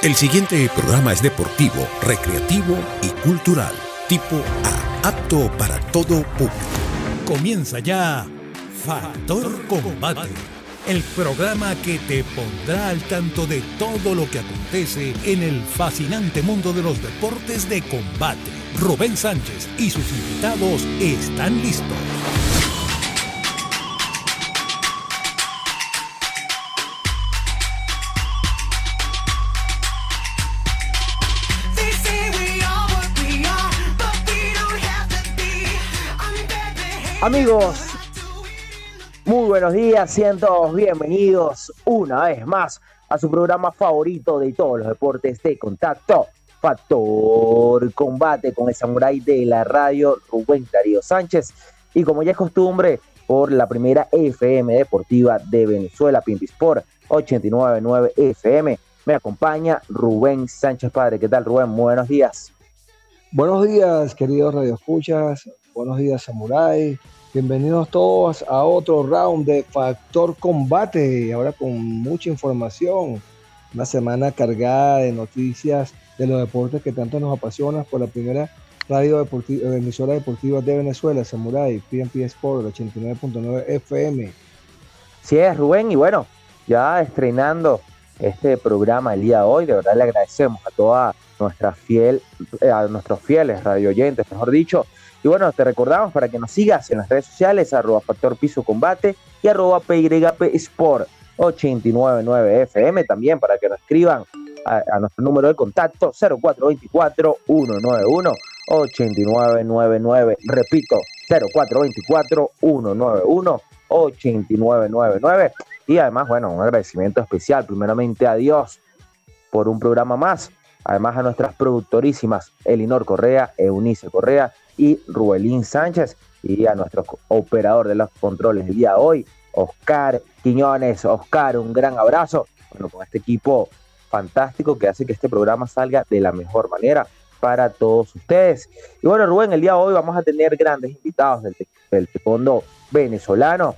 El siguiente programa es deportivo, recreativo y cultural, tipo A, apto para todo público. Comienza ya Factor Combate, el programa que te pondrá al tanto de todo lo que acontece en el fascinante mundo de los deportes de combate. Rubén Sánchez y sus invitados están listos. Amigos, muy buenos días, todos bienvenidos una vez más a su programa favorito de todos los deportes de contacto, Factor Combate con el samurái de la radio Rubén Darío Sánchez y como ya es costumbre por la primera FM deportiva de Venezuela, Pimpi Sport 899 FM. Me acompaña Rubén Sánchez Padre. ¿Qué tal, Rubén? Buenos días. Buenos días, queridos radioescuchas. Buenos días, Samurai. Bienvenidos todos a otro round de Factor Combate. Ahora con mucha información. Una semana cargada de noticias de los deportes que tanto nos apasionan por la primera radio deportiva, emisora deportiva de Venezuela, Samurai, PNP Sport 89.9 FM. Sí es, Rubén, y bueno, ya estrenando este programa el día de hoy, de verdad le agradecemos a toda nuestra fiel, eh, a nuestros fieles radio oyentes, mejor dicho, y bueno, te recordamos para que nos sigas en las redes sociales, arroba Factor Piso Combate y arroba PYP Sport 899 FM, también para que nos escriban a, nuestro número de contacto 0424-191-8999. Repito, 0424-191-8999. Y además, bueno, un agradecimiento especial primeramente a Dios por un programa más. Además a nuestras productorísimas Elinor Correa, Eunice Correa y Rubelín Sánchez y a nuestro operador de los controles del día de hoy, Oscar Quiñones. Oscar, un gran abrazo. Bueno, con este equipo fantástico que hace que este programa salga de la mejor manera para todos ustedes. Y bueno, Rubén, el día de hoy vamos a tener grandes invitados del, taekwondo venezolano,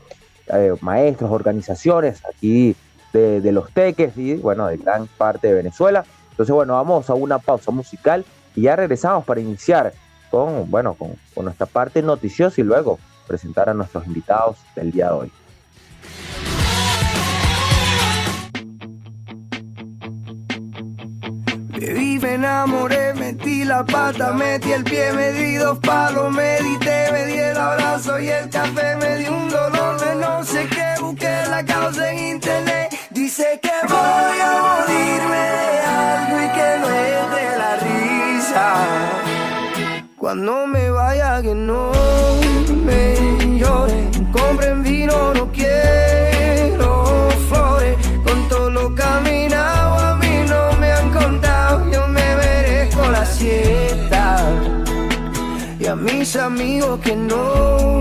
eh, maestros, organizaciones aquí de, los teques y bueno, de gran parte de Venezuela. Entonces, bueno, vamos a una pausa musical y ya regresamos para iniciar con, bueno, con, nuestra parte noticiosa y luego presentar a nuestros invitados del día de hoy. Bebí, me enamoré, metí la pata, metí el pie, me di dos palos, medité, me di el abrazo y el café, me di un dolor de no sé qué, busqué la causa en internet, dice que voy a morirme de algo y que Cuando me vaya que no me lloren, compren vino, no quiero flores. Con todo lo caminado a mí no me han contado, yo me merezco la siesta. Y a mis amigos que no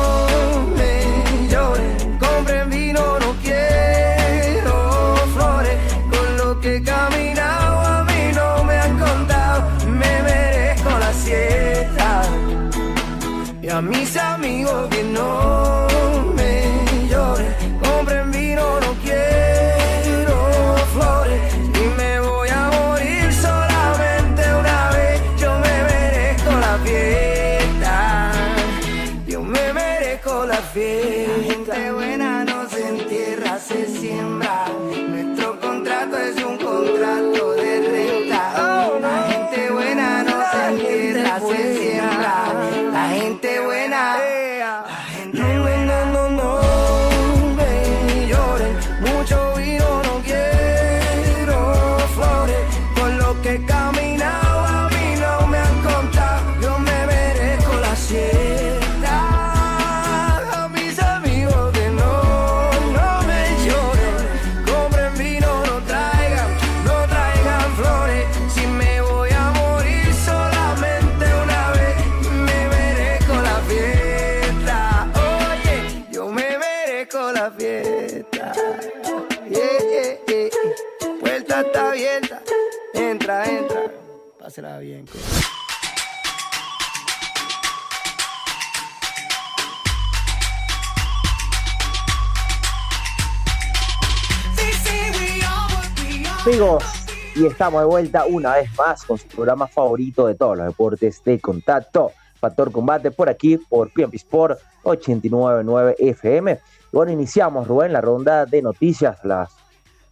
Amigos, y estamos de vuelta una vez más con su programa favorito de todos los deportes de contacto, Factor Combate, por aquí, por PMP Sport 899 FM. Bueno, iniciamos, Rubén, la ronda de noticias, las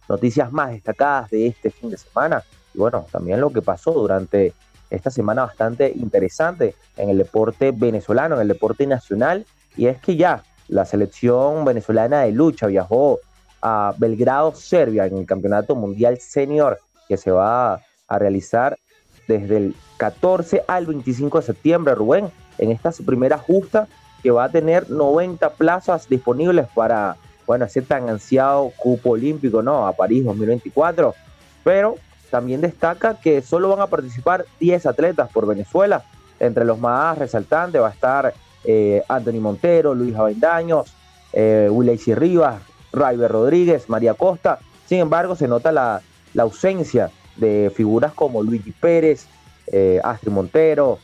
noticias más destacadas de este fin de semana. Y bueno, también lo que pasó durante esta semana bastante interesante en el deporte venezolano, en el deporte nacional. Y es que ya la selección venezolana de lucha viajó a Belgrado, Serbia, en el Campeonato Mundial Senior que se va a realizar desde el 14 al 25 de septiembre, Rubén, en esta su primera justa que va a tener 90 plazas disponibles para, bueno, ese tan ansiado cupo olímpico, ¿no? A París 2024. Pero también destaca que solo van a participar 10 atletas por Venezuela. Entre los más resaltantes va a estar eh, Anthony Montero, Luis Avendaños, eh, Willy Rivas, Raiber Rodríguez, María Costa. Sin embargo, se nota la, la ausencia de figuras como Luigi Pérez, eh, Astrid Montero.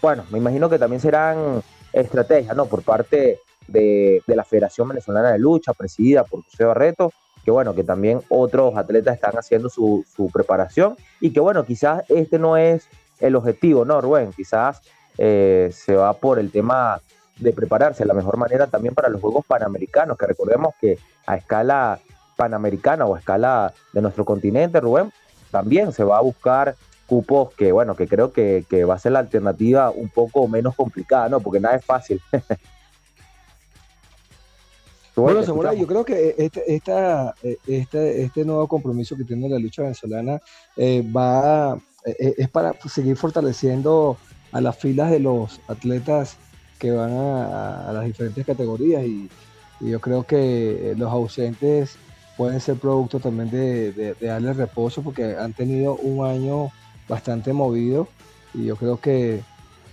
Bueno, me imagino que también serán estrategias, ¿no? Por parte de, de la Federación Venezolana de Lucha, presidida por José Barreto, que bueno, que también otros atletas están haciendo su, su preparación y que bueno, quizás este no es el objetivo, ¿no, Rubén? Quizás eh, se va por el tema de prepararse de la mejor manera también para los Juegos Panamericanos, que recordemos que a escala panamericana o a escala de nuestro continente, Rubén, también se va a buscar cupos que, bueno, que creo que, que va a ser la alternativa un poco menos complicada, ¿no? Porque nada es fácil. Bueno, Samurai, yo creo que este, esta, eh, este, este nuevo compromiso que tiene la lucha venezolana eh, va eh, es para seguir fortaleciendo a las filas de los atletas que van a, las diferentes categorías y, yo creo que los ausentes pueden ser producto también de, de, darle reposo porque han tenido un año bastante movido y yo creo que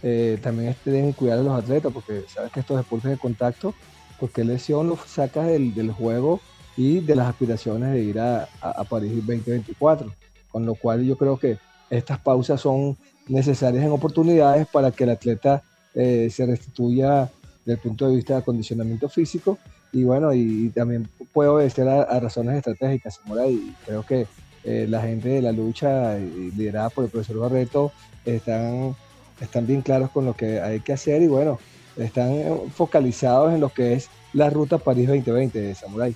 eh, también deben cuidar a los atletas porque sabes que estos deportes de contacto porque lesión los sacas del, juego y de las aspiraciones de ir a, París 2024. Con lo cual yo creo que estas pausas son necesarias en oportunidades para que el atleta eh, se restituya desde el punto de vista de acondicionamiento físico y bueno, y, también puede obedecer a, a, razones estratégicas, Zamora, y creo que eh, la gente de la lucha liderada por el profesor Barreto están, están bien claros con lo que hay que hacer y bueno, están focalizados en lo que es la ruta París 2020 de Samurai.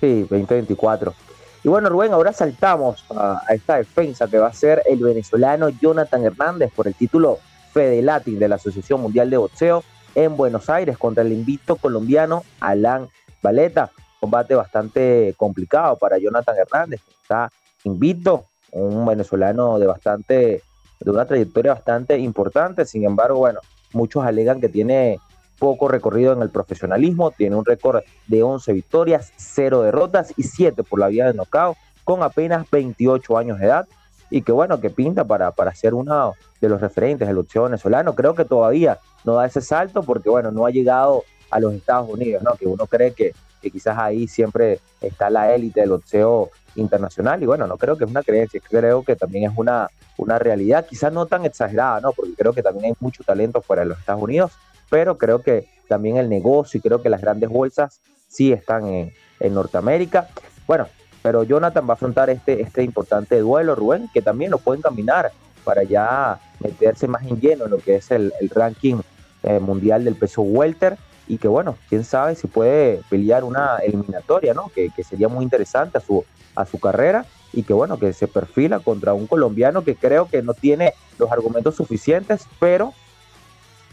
Sí, 2024. Y bueno, Rubén, ahora saltamos a, a, esta defensa que va a ser el venezolano Jonathan Hernández por el título Fede Latin de la Asociación Mundial de Boxeo en Buenos Aires contra el invicto colombiano Alan Valeta. Combate bastante complicado para Jonathan Hernández, está invicto, un venezolano de bastante, de una trayectoria bastante importante. Sin embargo, bueno, muchos alegan que tiene poco recorrido en el profesionalismo, tiene un récord de 11 victorias, 0 derrotas y 7 por la vía de knockout, con apenas 28 años de edad, y que bueno, que pinta para, para ser uno de los referentes del boxeo venezolano. Creo que todavía no da ese salto porque bueno, no ha llegado a los Estados Unidos, ¿no? que uno cree que, que quizás ahí siempre está la élite del boxeo internacional, y bueno, no creo que es una creencia, creo que también es una, una realidad, quizás no tan exagerada, ¿no? porque creo que también hay mucho talento fuera de los Estados Unidos, pero creo que también el negocio y creo que las grandes bolsas sí están en, en Norteamérica. Bueno, pero Jonathan va a afrontar este, este importante duelo, Rubén, que también lo pueden caminar para ya meterse más en lleno en lo que es el, el ranking eh, mundial del peso welter. y que bueno, quién sabe si puede pelear una eliminatoria, ¿no? Que, sería muy interesante a su, a su carrera y que bueno, que se perfila contra un colombiano que creo que no tiene los argumentos suficientes, pero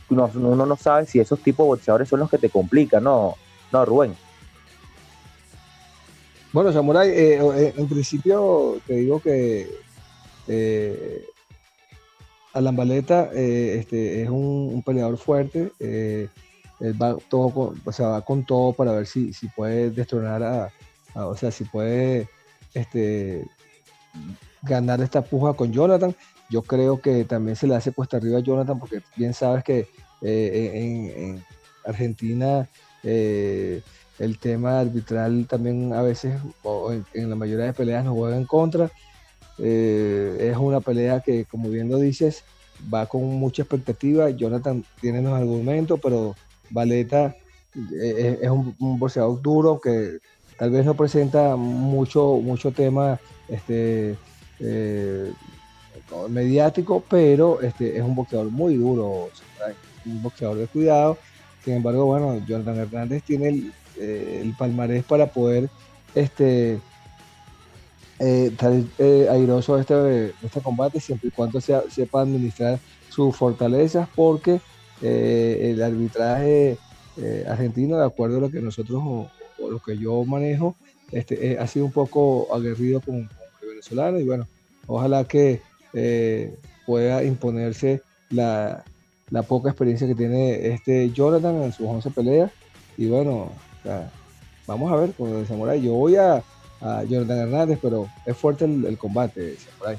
uno no sabe si esos tipos de boxeadores son los que te complican, ¿no? No, Rubén. Bueno, Samurai, eh, eh, en principio te digo que eh, Alan Baleta eh, este, es un, peleador fuerte. él va, todo con, o sea, va con todo para ver si, si puede destronar a, o sea, si puede este, ganar esta puja con Jonathan. Yo creo que también se le hace cuesta arriba a Jonathan porque bien sabes que en, Argentina el tema arbitral también a veces, o en, la mayoría de peleas, nos juega en contra. Eh, es una pelea que, como bien lo dices, va con mucha expectativa. Jonathan tiene los argumentos, pero Valeta eh, es, un, boxeador duro que tal vez no presenta mucho, mucho tema este, eh, mediático, pero este, es un boxeador muy duro, un boxeador de cuidado. Sin embargo, bueno, Jonathan Hernández tiene el, eh, el palmarés para poder este, eh, eh, airoso este, este, combate siempre y cuando sea, sepa administrar sus fortalezas porque el arbitraje argentino, de acuerdo a lo que nosotros o, lo que yo manejo, este, ha sido un poco aguerrido con, el venezolano y bueno, ojalá que pueda imponerse la, la, poca experiencia que tiene este Jonathan en sus 11 peleas y bueno, vamos a ver con el Samurai. Yo voy a, a Jordan Hernández, pero es fuerte el, combate, Samurai.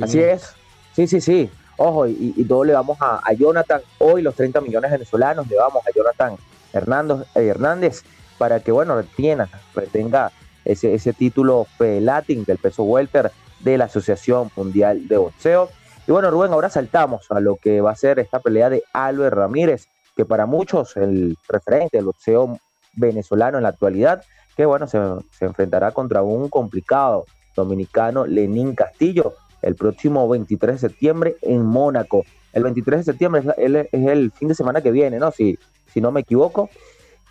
Así es. Sí, sí, sí. Ojo, y, y le vamos a, Jonathan. Hoy los 30 millones venezolanos le vamos a Jonathan Hernández, eh, Hernández para que, bueno, retiene, retenga ese, ese título Latin del peso welter de la Asociación Mundial de Boxeo. Y bueno, Rubén, ahora saltamos a lo que va a ser esta pelea de Albert Ramírez, que para muchos el referente del boxeo venezolano en la actualidad, que bueno, se, enfrentará contra un complicado dominicano, Lenín Castillo, el próximo 23 de septiembre en Mónaco. El 23 de septiembre es, el fin de semana que viene, ¿no? Si, si no me equivoco.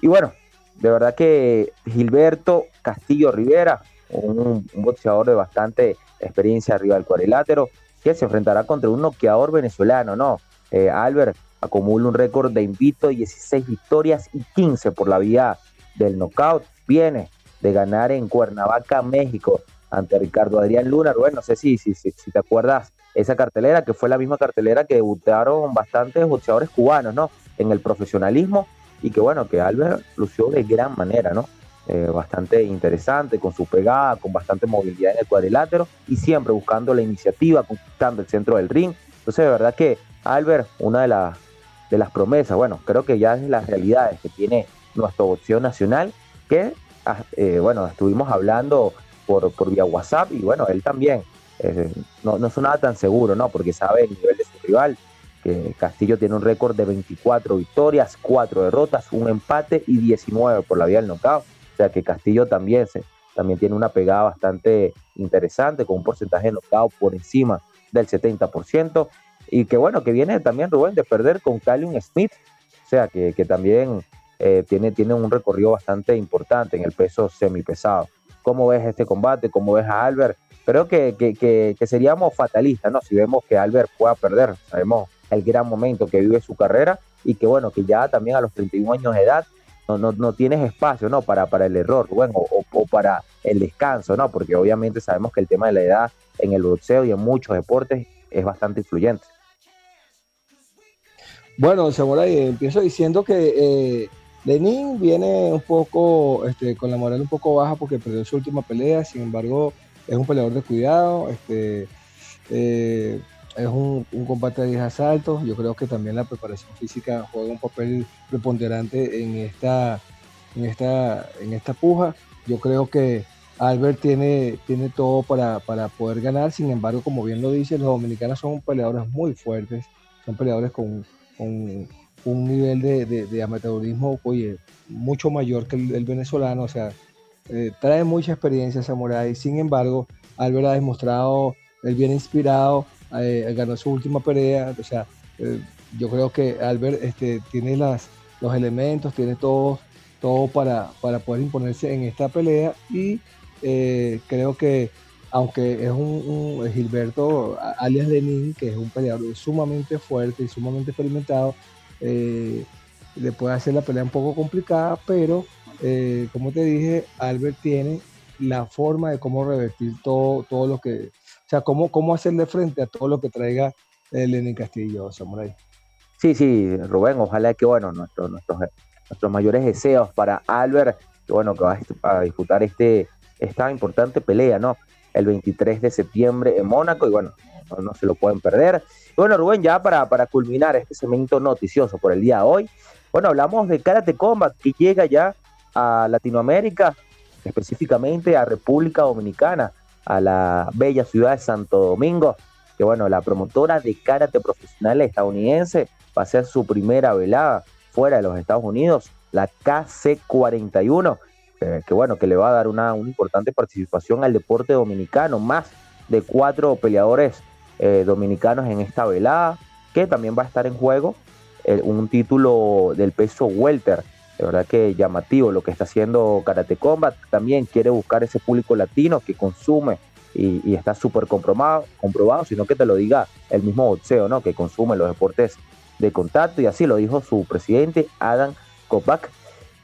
Y bueno, de verdad que Gilberto Castillo Rivera, un, boxeador de bastante experiencia arriba del cuadrilátero, que se enfrentará contra un noqueador venezolano, ¿no? Eh, Albert acumula un récord de invito, 16 victorias y 15 por la vía del knockout. Viene de ganar en Cuernavaca, México, ante Ricardo Adrián Luna. Bueno, no sé si, si, si, te acuerdas esa cartelera, que fue la misma cartelera que debutaron bastantes boxeadores cubanos, ¿no? En el profesionalismo y que bueno, que Albert lució de gran manera, ¿no? Eh, bastante interesante, con su pegada, con bastante movilidad en el cuadrilátero y siempre buscando la iniciativa, conquistando el centro del ring. Entonces, de verdad que Albert, una de las de las promesas. Bueno, creo que ya es las realidades que tiene nuestro boxeo nacional, que, ah, eh, bueno, estuvimos hablando por, por vía WhatsApp y bueno, él también eh, no, no sonaba tan seguro, ¿no? Porque sabe el nivel de su rival, que Castillo tiene un récord de 24 victorias, 4 derrotas, un empate y 19 por la vía del knockout. O sea que Castillo también, se, también tiene una pegada bastante interesante, con un porcentaje de knockout por encima del 70% y que bueno, que viene también Rubén de perder con Callum Smith, o sea, que, también eh, tiene, tiene un recorrido bastante importante en el peso semipesado. ¿Cómo ves este combate? ¿Cómo ves a Albert? Creo que, que, seríamos fatalistas, ¿no? Si vemos que Albert pueda perder, sabemos el gran momento que vive su carrera y que bueno, que ya también a los 31 años de edad no, no, no tienes espacio, ¿no? Para, para el error, bueno, o, o, para el descanso, ¿no? Porque obviamente sabemos que el tema de la edad en el boxeo y en muchos deportes es bastante influyente. Bueno, Samurai, empiezo diciendo que eh, Lenin viene un poco este, con la moral un poco baja porque perdió su última pelea, sin embargo, es un peleador de cuidado, este, eh, es un, combate de 10 asaltos, yo creo que también la preparación física juega un papel preponderante en esta, en esta, en esta puja. Yo creo que Albert tiene, tiene todo para, para poder ganar, sin embargo, como bien lo dice, los dominicanos son peleadores muy fuertes, son peleadores con con un nivel de, amateurismo, oye, mucho mayor que el, venezolano, o sea, eh, trae mucha experiencia Samurai, sin embargo, Albert ha demostrado, él viene inspirado, eh, ganó su última pelea, o sea, eh, yo creo que Albert este, tiene los elementos, tiene todo, todo para, para poder imponerse en esta pelea y creo que aunque es un, Gilberto alias Lenin, que es un peleador sumamente fuerte y sumamente experimentado, eh, le puede hacer la pelea un poco complicada, pero eh, como te dije, Albert tiene la forma de cómo revertir todo, todo lo que, o sea, cómo, cómo hacerle frente a todo lo que traiga Lenin Castillo, Samurai. Sí, sí, Rubén, ojalá que, bueno, nuestros, nuestros, nuestros mayores deseos para Albert, que bueno, que va a disputar este, esta importante pelea, ¿no? El 23 de septiembre en Mónaco y bueno, no, se lo pueden perder. bueno, Rubén, ya para, para culminar este segmento noticioso por el día de hoy, bueno, hablamos de Karate Combat que llega ya a Latinoamérica, específicamente a República Dominicana, a la bella ciudad de Santo Domingo, que bueno, la promotora de karate profesional estadounidense va a ser su primera velada fuera de los Estados Unidos, la KC41, que bueno, que le va a dar una, importante participación al deporte dominicano, más de cuatro peleadores eh, dominicanos en esta velada, que también va a estar en juego eh, un título del peso welter. De verdad que llamativo lo que está haciendo Karate Combat. También quiere buscar ese público latino que consume y, está súper comprobado, comprobado, sino que te lo diga el mismo boxeo, ¿no? Que consume los deportes de contacto y así lo dijo su presidente Adam Kopak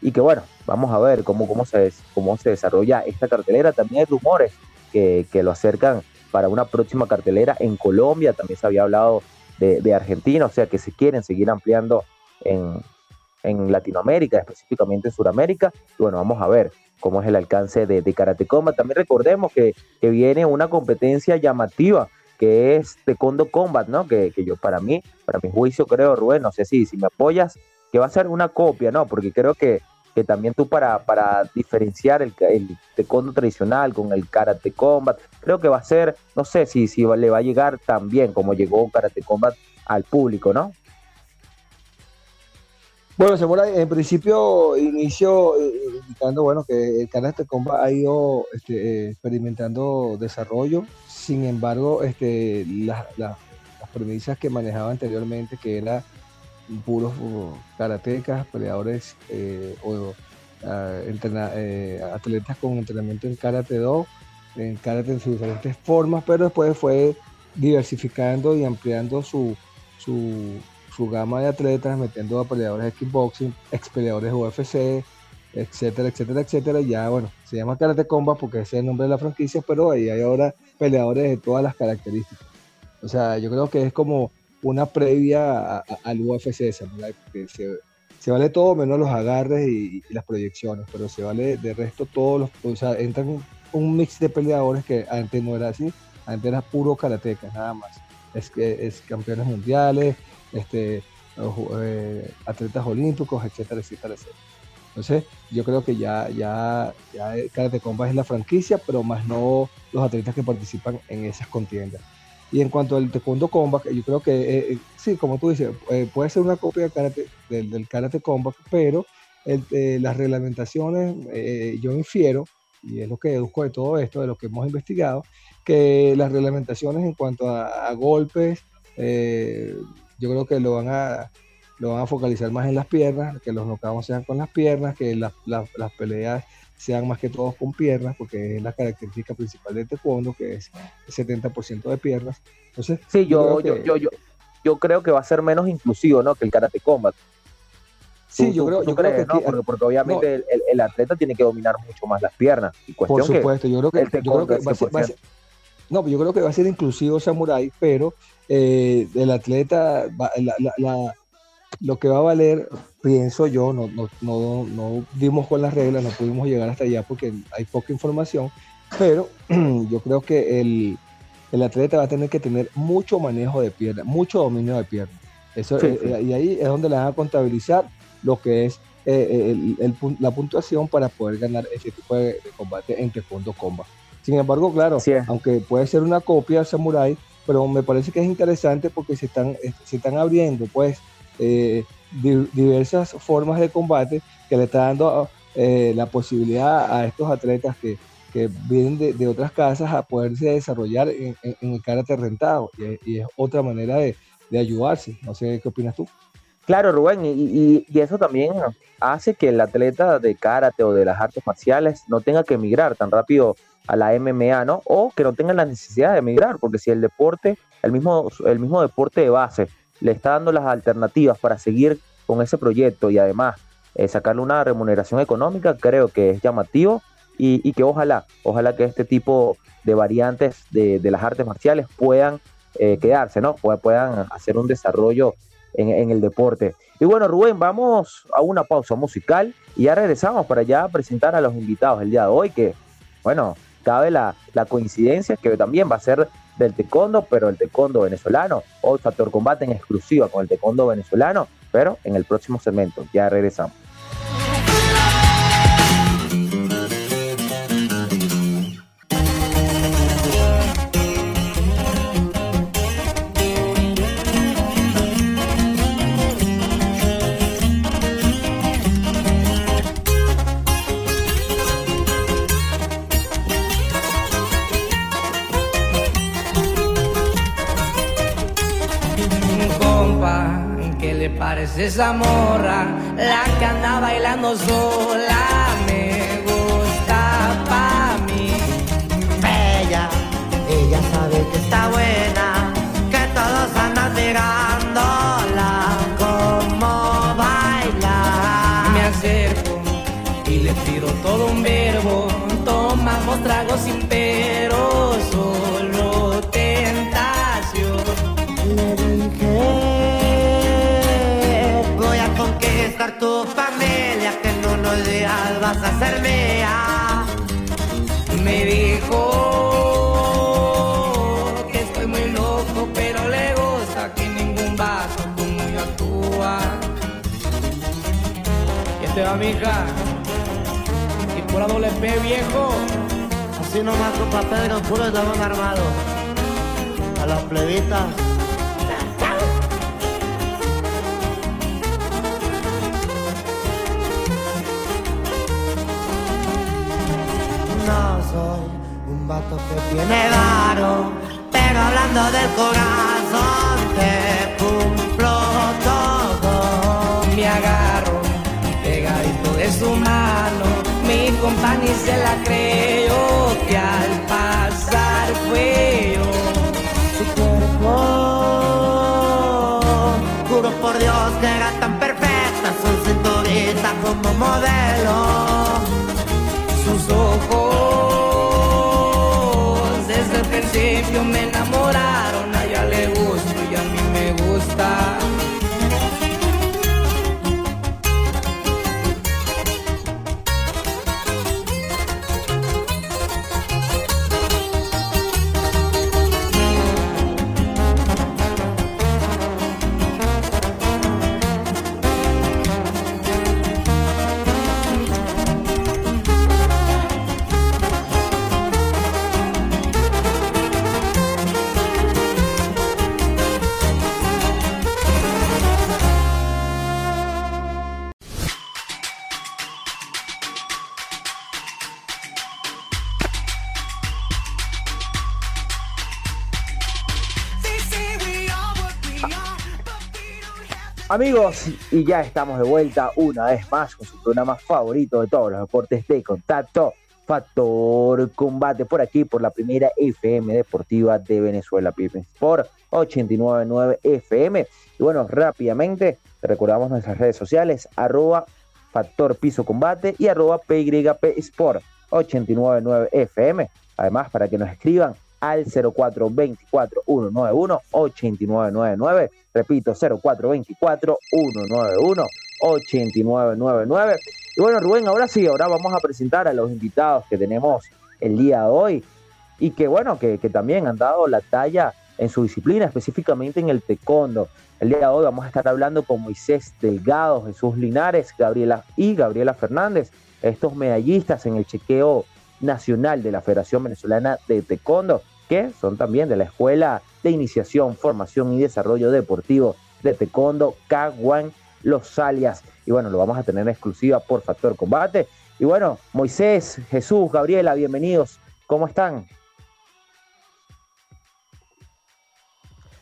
y que bueno, vamos a ver cómo, cómo, se, cómo se desarrolla esta cartelera. También hay rumores que, lo acercan para una próxima cartelera en Colombia, también se había hablado de, Argentina, o sea que se quieren seguir ampliando en, Latinoamérica, específicamente en Sudamérica. Y bueno, vamos a ver cómo es el alcance de, de Karate Combat. También recordemos que, que, viene una competencia llamativa que es Taekwondo Combat, ¿no? Que, que, yo para mí, para mi juicio creo, Rubén, no sé si, si me apoyas, que va a ser una copia, ¿no? Porque creo que, que también tú para, para diferenciar el, el taekwondo tradicional con el karate combat, creo que va a ser, no sé si, si le va a llegar tan bien como llegó karate combat al público, ¿no? Bueno, en principio inicio eh, indicando bueno que el Karate Combat ha ido este, eh, experimentando desarrollo, sin embargo, este, las premisas que manejaba anteriormente, que era puros karatecas, peleadores eh, o ah, eh, atletas con entrenamiento en karate do, en karate en sus diferentes formas, pero después fue diversificando y ampliando su, su, gama de atletas, metiendo a peleadores de kickboxing, ex peleadores UFC, etcétera, etcétera, etcétera. Ya, bueno, se llama Karate Combat porque ese es el nombre de la franquicia, pero ahí hay ahora peleadores de todas las características. O sea, yo creo que es como una previa al UFC, porque se, vale todo menos los agarres y, las proyecciones, pero se vale de resto todos los, o sea, entran un mix de peleadores que antes no era así, antes era puro karatecas, nada más. Es que es campeones mundiales, este, eh, atletas olímpicos, etcétera, etcétera, etcétera. Entonces, yo creo que ya, ya, ya Karate Combat es la franquicia, pero más no los atletas que participan en esas contiendas. Y en cuanto al Taekwondo Combat, yo creo que eh, eh, sí, como tú dices, eh, puede ser una copia del, del, Karate Combat, pero las reglamentaciones, yo infiero, y es lo que deduzco de todo esto, de lo que hemos investigado, que las reglamentaciones en cuanto a, golpes, yo creo que lo van a lo van a focalizar más en las piernas, que los knockouts sean con las piernas, que las, las peleas sean más que todos con piernas, porque es la característica principal de taekwondo, que es el 70% de piernas. Entonces, sí, yo, yo, yo, yo, yo, creo que va a ser menos inclusivo, ¿no? Que el karate combat. Sí, yo creo, yo creo que porque, porque, obviamente el, el, atleta tiene que dominar mucho más las piernas. Y por supuesto, yo creo que, yo creo que va, a ser, no, yo creo que va a ser inclusivo Samurai, pero eh, el atleta, la, la, lo que va a valer, pienso yo, no, no, no, no dimos con las reglas, no pudimos llegar hasta allá porque hay poca información, pero yo creo que el, el atleta va a tener que tener mucho manejo de pierna, mucho dominio de pierna. Eso, eh, eh, y ahí es donde le van a contabilizar lo que es eh, el, la puntuación para poder ganar ese tipo de, combate entre fondo comba. Sin embargo, claro, aunque puede ser una copia de Samurai, pero me parece que es interesante porque se están, se están abriendo pues eh, diversas formas de combate que le está dando eh, la posibilidad a estos atletas que, que vienen de, otras casas a poderse desarrollar en, el karate rentado y, es otra manera de, de, ayudarse. No sé qué opinas tú. Claro, Rubén, y, eso también hace que el atleta de karate o de las artes marciales no tenga que emigrar tan rápido a la MMA, ¿no? O que no tenga la necesidad de emigrar, porque si el deporte, el mismo, el mismo deporte de base, le está dando las alternativas para seguir con ese proyecto y además eh, sacarle una remuneración económica, creo que es llamativo y, que ojalá, ojalá que este tipo de variantes de, las artes marciales puedan eh, quedarse, ¿no? Puedan hacer un desarrollo en, el deporte. Y bueno, Rubén, vamos a una pausa musical y ya regresamos para ya presentar a los invitados el día de hoy, que, bueno, cabe la, la coincidencia que también va a ser del taekwondo, pero el taekwondo venezolano. Hoy Factor Combate en exclusiva con el taekwondo venezolano, pero en el próximo segmento. Ya regresamos. Esa morra, la que anda bailando sola, me gusta pa' mí. Ella, ella sabe que está buena, Y va mi hija, y por la doble P viejo. Así nomás con papel y puro estaban armados. A las plebitas. no soy un vato que tiene varo, pero hablando del corazón te cumplo todo. Me agarro pegadito de su mano, mi compañía se la creo que al pasar fue yo. Su cuerpo, juro por Dios que era tan perfecta, su cinturita como modelo sus ojos desde el principio me enamoraron, Amigos, y ya estamos de vuelta una vez más con su programa favorito de todos los deportes de contacto, Factor Combate, por aquí, por la primera FM deportiva de Venezuela, Pipe Sport 899 FM. Y bueno, rápidamente recordamos nuestras redes sociales, arroba Factor Piso Combate y arroba PYP Sport 899 FM. Además, para que nos escriban al 0424-191-8999. Repito, 0424-191-8999. Y bueno, Rubén, ahora sí, ahora vamos a presentar a los invitados que tenemos el día de hoy y que bueno, que, también han dado la talla en su disciplina, específicamente en el taekwondo. El día de hoy vamos a estar hablando con Moisés Delgado, Jesús Linares, Gabriela y Gabriela Fernández, estos medallistas en el chequeo nacional de la Federación Venezolana de Taekwondo que son también de la Escuela de Iniciación, Formación y Desarrollo Deportivo de Taekwondo, Caguán Los Alias. Y bueno, lo vamos a tener en exclusiva por Factor Combate. Y bueno, Moisés, Jesús, Gabriela, bienvenidos. ¿Cómo están?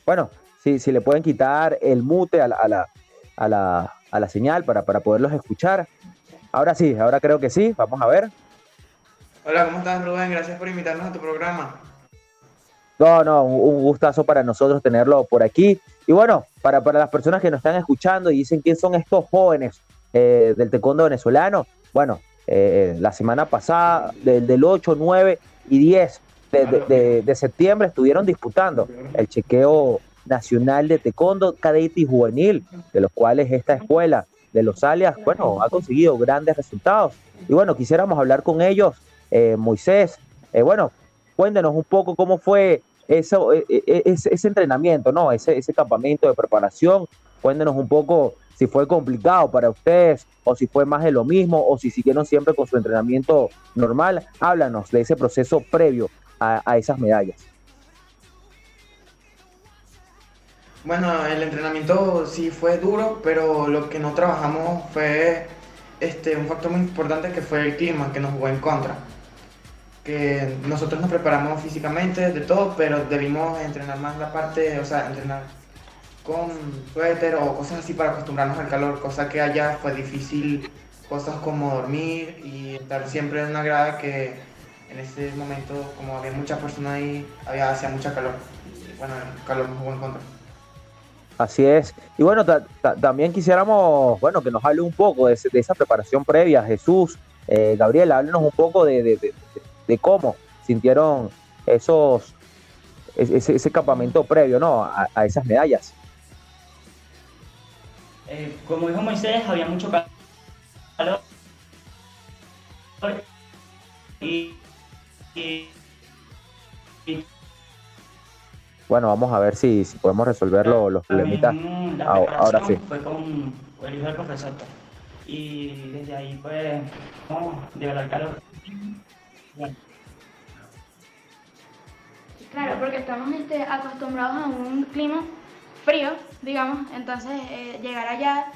Bueno, si, si le pueden quitar el mute a la, a la, a la señal para, para poderlos escuchar. Ahora sí, ahora creo que sí, vamos a ver. Hola, ¿cómo estás Rubén? Gracias por invitarnos a tu programa. No, no, un, gustazo para nosotros tenerlo por aquí. Y bueno, para, para las personas que nos están escuchando y dicen quién son estos jóvenes eh, del taekwondo venezolano, bueno, eh, la semana pasada, del, del 8, 9 y 10 de, septiembre estuvieron disputando el chequeo nacional de taekwondo cadete y juvenil, de los cuales esta escuela de los alias, bueno, ha conseguido grandes resultados. Y bueno, quisiéramos hablar con ellos, eh, Moisés, eh, bueno, cuéntenos un poco cómo fue e, e, e, ese, entrenamiento, ¿no? Ese, ese campamento de preparación, cuéntenos un poco si fue complicado para ustedes o si fue más de lo mismo o si siguieron siempre con su entrenamiento normal. Háblanos de ese proceso previo a, esas medallas. Bueno, el entrenamiento sí fue duro, pero lo que no trabajamos fue este, un factor muy importante que fue el clima que nos jugó en contra. Que nosotros nos preparamos físicamente de todo, pero debimos entrenar más la parte, o sea, entrenar con suéter o cosas así para acostumbrarnos al calor, cosa que allá fue difícil, cosas como dormir y estar siempre en una grada que en ese momento, como había muchas personas ahí, había, hacía mucha calor. Y bueno, el calor nos jugó en contra. Así es. Y bueno, también quisiéramos, bueno, que nos hable un poco de, esa preparación previa. Jesús, eh, Gabriel, háblenos un poco de, cómo sintieron esos, ese, campamento previo, ¿no? A, esas medallas. Eh, como dijo Moisés, había mucho calor. Y bueno, vamos a ver si, podemos resolver los problemitas. ahora sí. Fue con el hijo del profesor. Pues. Y desde ahí, pues, vamos, el calor. Claro, porque estamos este, acostumbrados a un clima frío, digamos, entonces eh, llegar allá.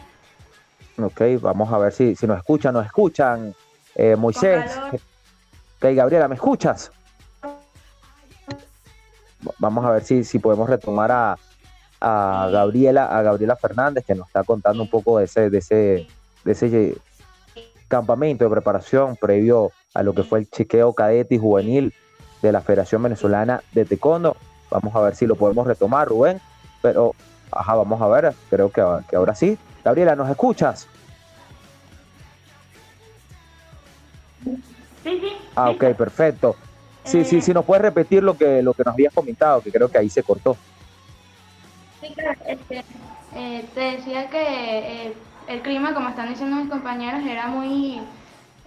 Ok, vamos a ver si, si nos escuchan, nos escuchan. Eh, Moisés. Ok, Gabriela, ¿me escuchas? Vamos a ver si, si podemos retomar a, Gabriela, a Gabriela Fernández, que nos está contando un poco de ese, de ese, de ese campamento de preparación previo a lo que fue el chequeo cadete y juvenil de la Federación Venezolana de Taekwondo. Vamos a ver si lo podemos retomar, Rubén. Pero, ajá, vamos a ver, creo que, que ahora sí. Gabriela, ¿nos escuchas? Sí, sí. Ah, ok, perfecto. Sí, sí, sí, nos puedes repetir lo que, lo que nos habías comentado, que creo que ahí se cortó. Sí, claro, este, eh, te decía que eh, el clima, como están diciendo mis compañeros, era muy,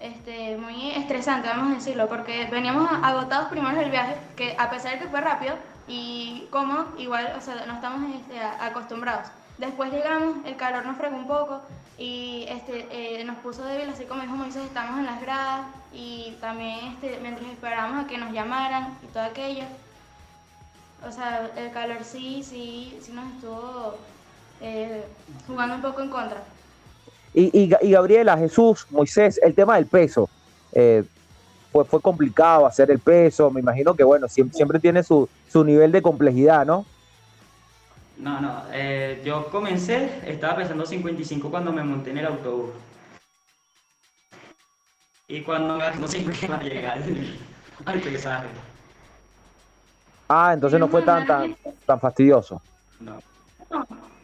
este, muy estresante, vamos a decirlo, porque veníamos agotados primero del viaje, que a pesar de que fue rápido y cómodo, igual, o sea, no estamos este, acostumbrados. Después llegamos, el calor nos fregó un poco y este, eh, nos puso débil, así como dijo estamos en las gradas y también mientras esperábamos a que nos llamaran y todo aquello. O sea, el calor sí, sí, sí nos estuvo eh, jugando un poco en contra. Y, y, Gabriela, Jesús, Moisés, el tema del peso. Eh, fue, fue complicado hacer el peso, me imagino que bueno, siempre, siempre tiene su, su nivel de complejidad, ¿no? No, no. Eh, yo comencé, estaba pesando 55 cuando me monté en el autobús. Y cuando me no siempre iba a llegar al pesaje. Ah, entonces no fue tan tan, tan fastidioso. No.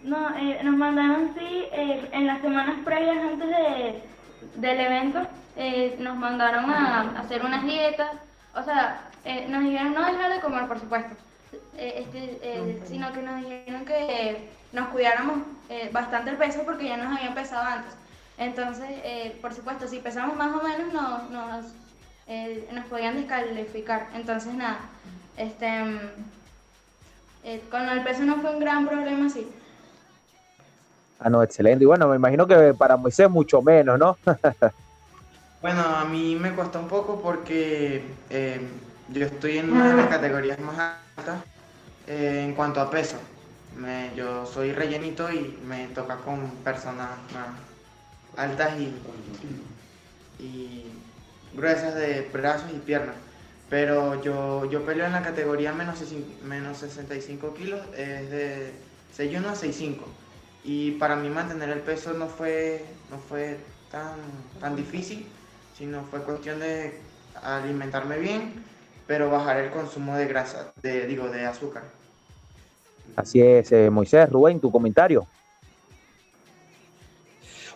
No, eh, nos mandaron sí, eh, en las semanas previas antes de, del evento, nos mandaron a, hacer unas dietas. O sea, nos dijeron no dejar de comer, por supuesto eh, este, eh, sino que nos dijeron que nos cuidáramos eh, bastante el peso porque ya nos habían pesado antes. Entonces, por supuesto, si pesamos más o menos, nos, nos, nos podían descalificar. Entonces, nada, este, con el peso no fue un gran problema, sí. Ah, no, excelente. Y bueno, me imagino que para Moisés mucho menos, ¿no? bueno, a mí me cuesta un poco porque yo estoy en una de las categorías más altas eh, en cuanto a peso, yo soy rellenito y me toca con personas más altas y, gruesas de brazos y piernas. Pero yo, yo peleo en la categoría menos, menos 65 kilos, es de 6'1 a 6'5. Y para mí mantener el peso no fue, no fue tan, tan difícil, sino fue cuestión de alimentarme bien, pero bajar el consumo de grasa, de, digo, de azúcar. Así es, eh, Moisés, Rubén, tu comentario.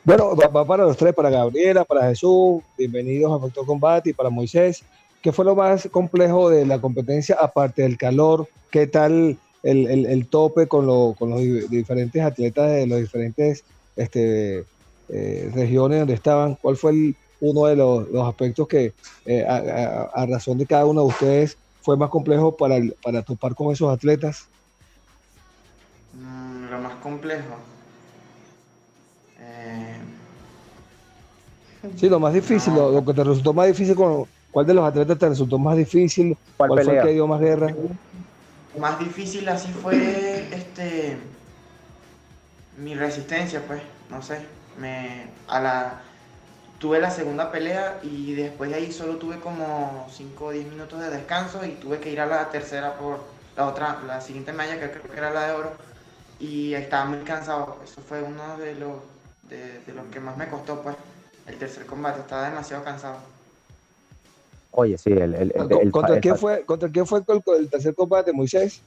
Bueno, va, para los tres, para Gabriela, para Jesús, bienvenidos a Factor Combate y para Moisés. ¿Qué fue lo más complejo de la competencia aparte del calor? ¿Qué tal el, tope con, los diferentes atletas de los diferentes este, eh, regiones donde estaban? ¿Cuál fue uno de los, aspectos que eh, a, razón de cada uno de ustedes fue más complejo para, para topar con esos atletas? Mm, lo más complejo. Sí, lo más difícil, lo, que te resultó más difícil, con, ¿cuál de los atletas te resultó más difícil? ¿Cuál, fue el que dio más guerra? Más difícil así fue este mi resistencia, pues, no sé. Me, a la, tuve la segunda pelea y después de ahí solo tuve como 5 o 10 minutos de descanso y tuve que ir a la tercera por la otra, la siguiente malla que creo que era la de oro y estaba muy cansado. Eso fue uno de los, de los que más me costó, pues el tercer combate, estaba demasiado cansado. Oye, sí, el... el, el, ¿Contra, quién fue, ¿Contra quién fue el, tercer combate, Moisés?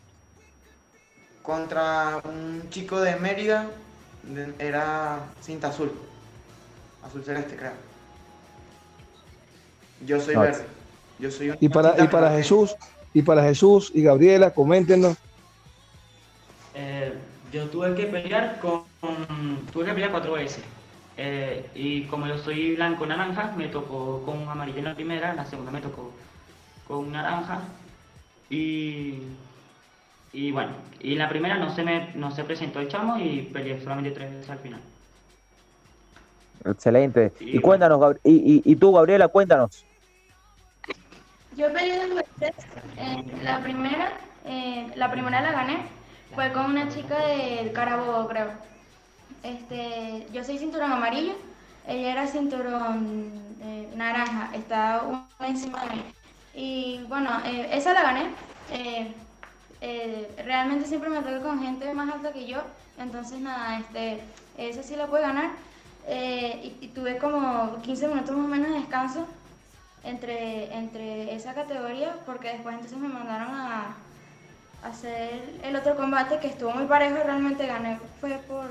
Contra un chico de Mérida, era cinta azul, azul celeste, creo. Yo soy verde. Yo soy un y para, y para Jesús, y para Jesús y Gabriela, coméntenos. Eh, yo tuve que pelear con, tuve que pelear cuatro veces. Eh, y como yo soy blanco naranja, me tocó con amarillo en la primera, en la segunda me tocó con naranja. Y, y bueno, y en la primera no se me no se presentó el chamo y peleé solamente tres veces al final. Excelente. Y, cuéntanos, y, y, tú, Gabriela, cuéntanos. Yo peleé dos veces. la primera, eh, la primera la gané, fue con una chica del Carabobo, creo. Este, yo soy cinturón amarillo, ella era cinturón eh, naranja, estaba una encima de mí. Y bueno, eh, esa la gané. Eh, realmente siempre me toca con gente más alta que yo, entonces nada, este, esa sí la pude ganar. Y, tuve como 15 minutos más o menos de descanso entre, entre esa categoría, porque después entonces me mandaron a, hacer el otro combate que estuvo muy parejo realmente gané. Fue por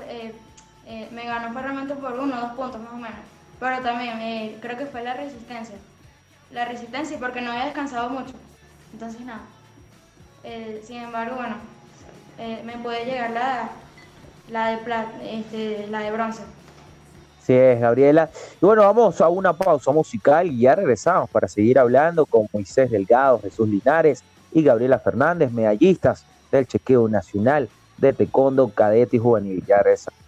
eh, me ganó fue realmente por uno o dos puntos más o menos. Pero también eh, creo que fue la resistencia. La resistencia porque no había descansado mucho. Entonces nada. Eh, sin embargo, bueno, me puede llegar la, la de plata, este, la de bronce. Sí, es, Gabriela. Y bueno, vamos a una pausa musical y ya regresamos para seguir hablando con Moisés Delgado, Jesús Linares y Gabriela Fernández, medallistas del chequeo nacional de taekwondo, cadete y juvenil. Ya regresamos.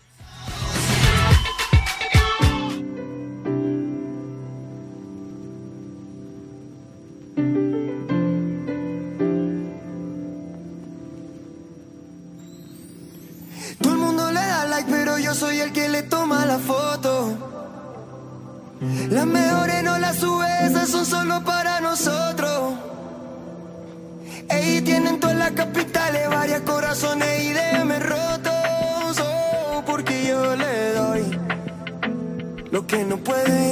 Las subes, esas son solo para nosotros. Ey, tienen todas las capitales, varias corazones y DM rotos. Oh, porque yo le doy lo que no pueden.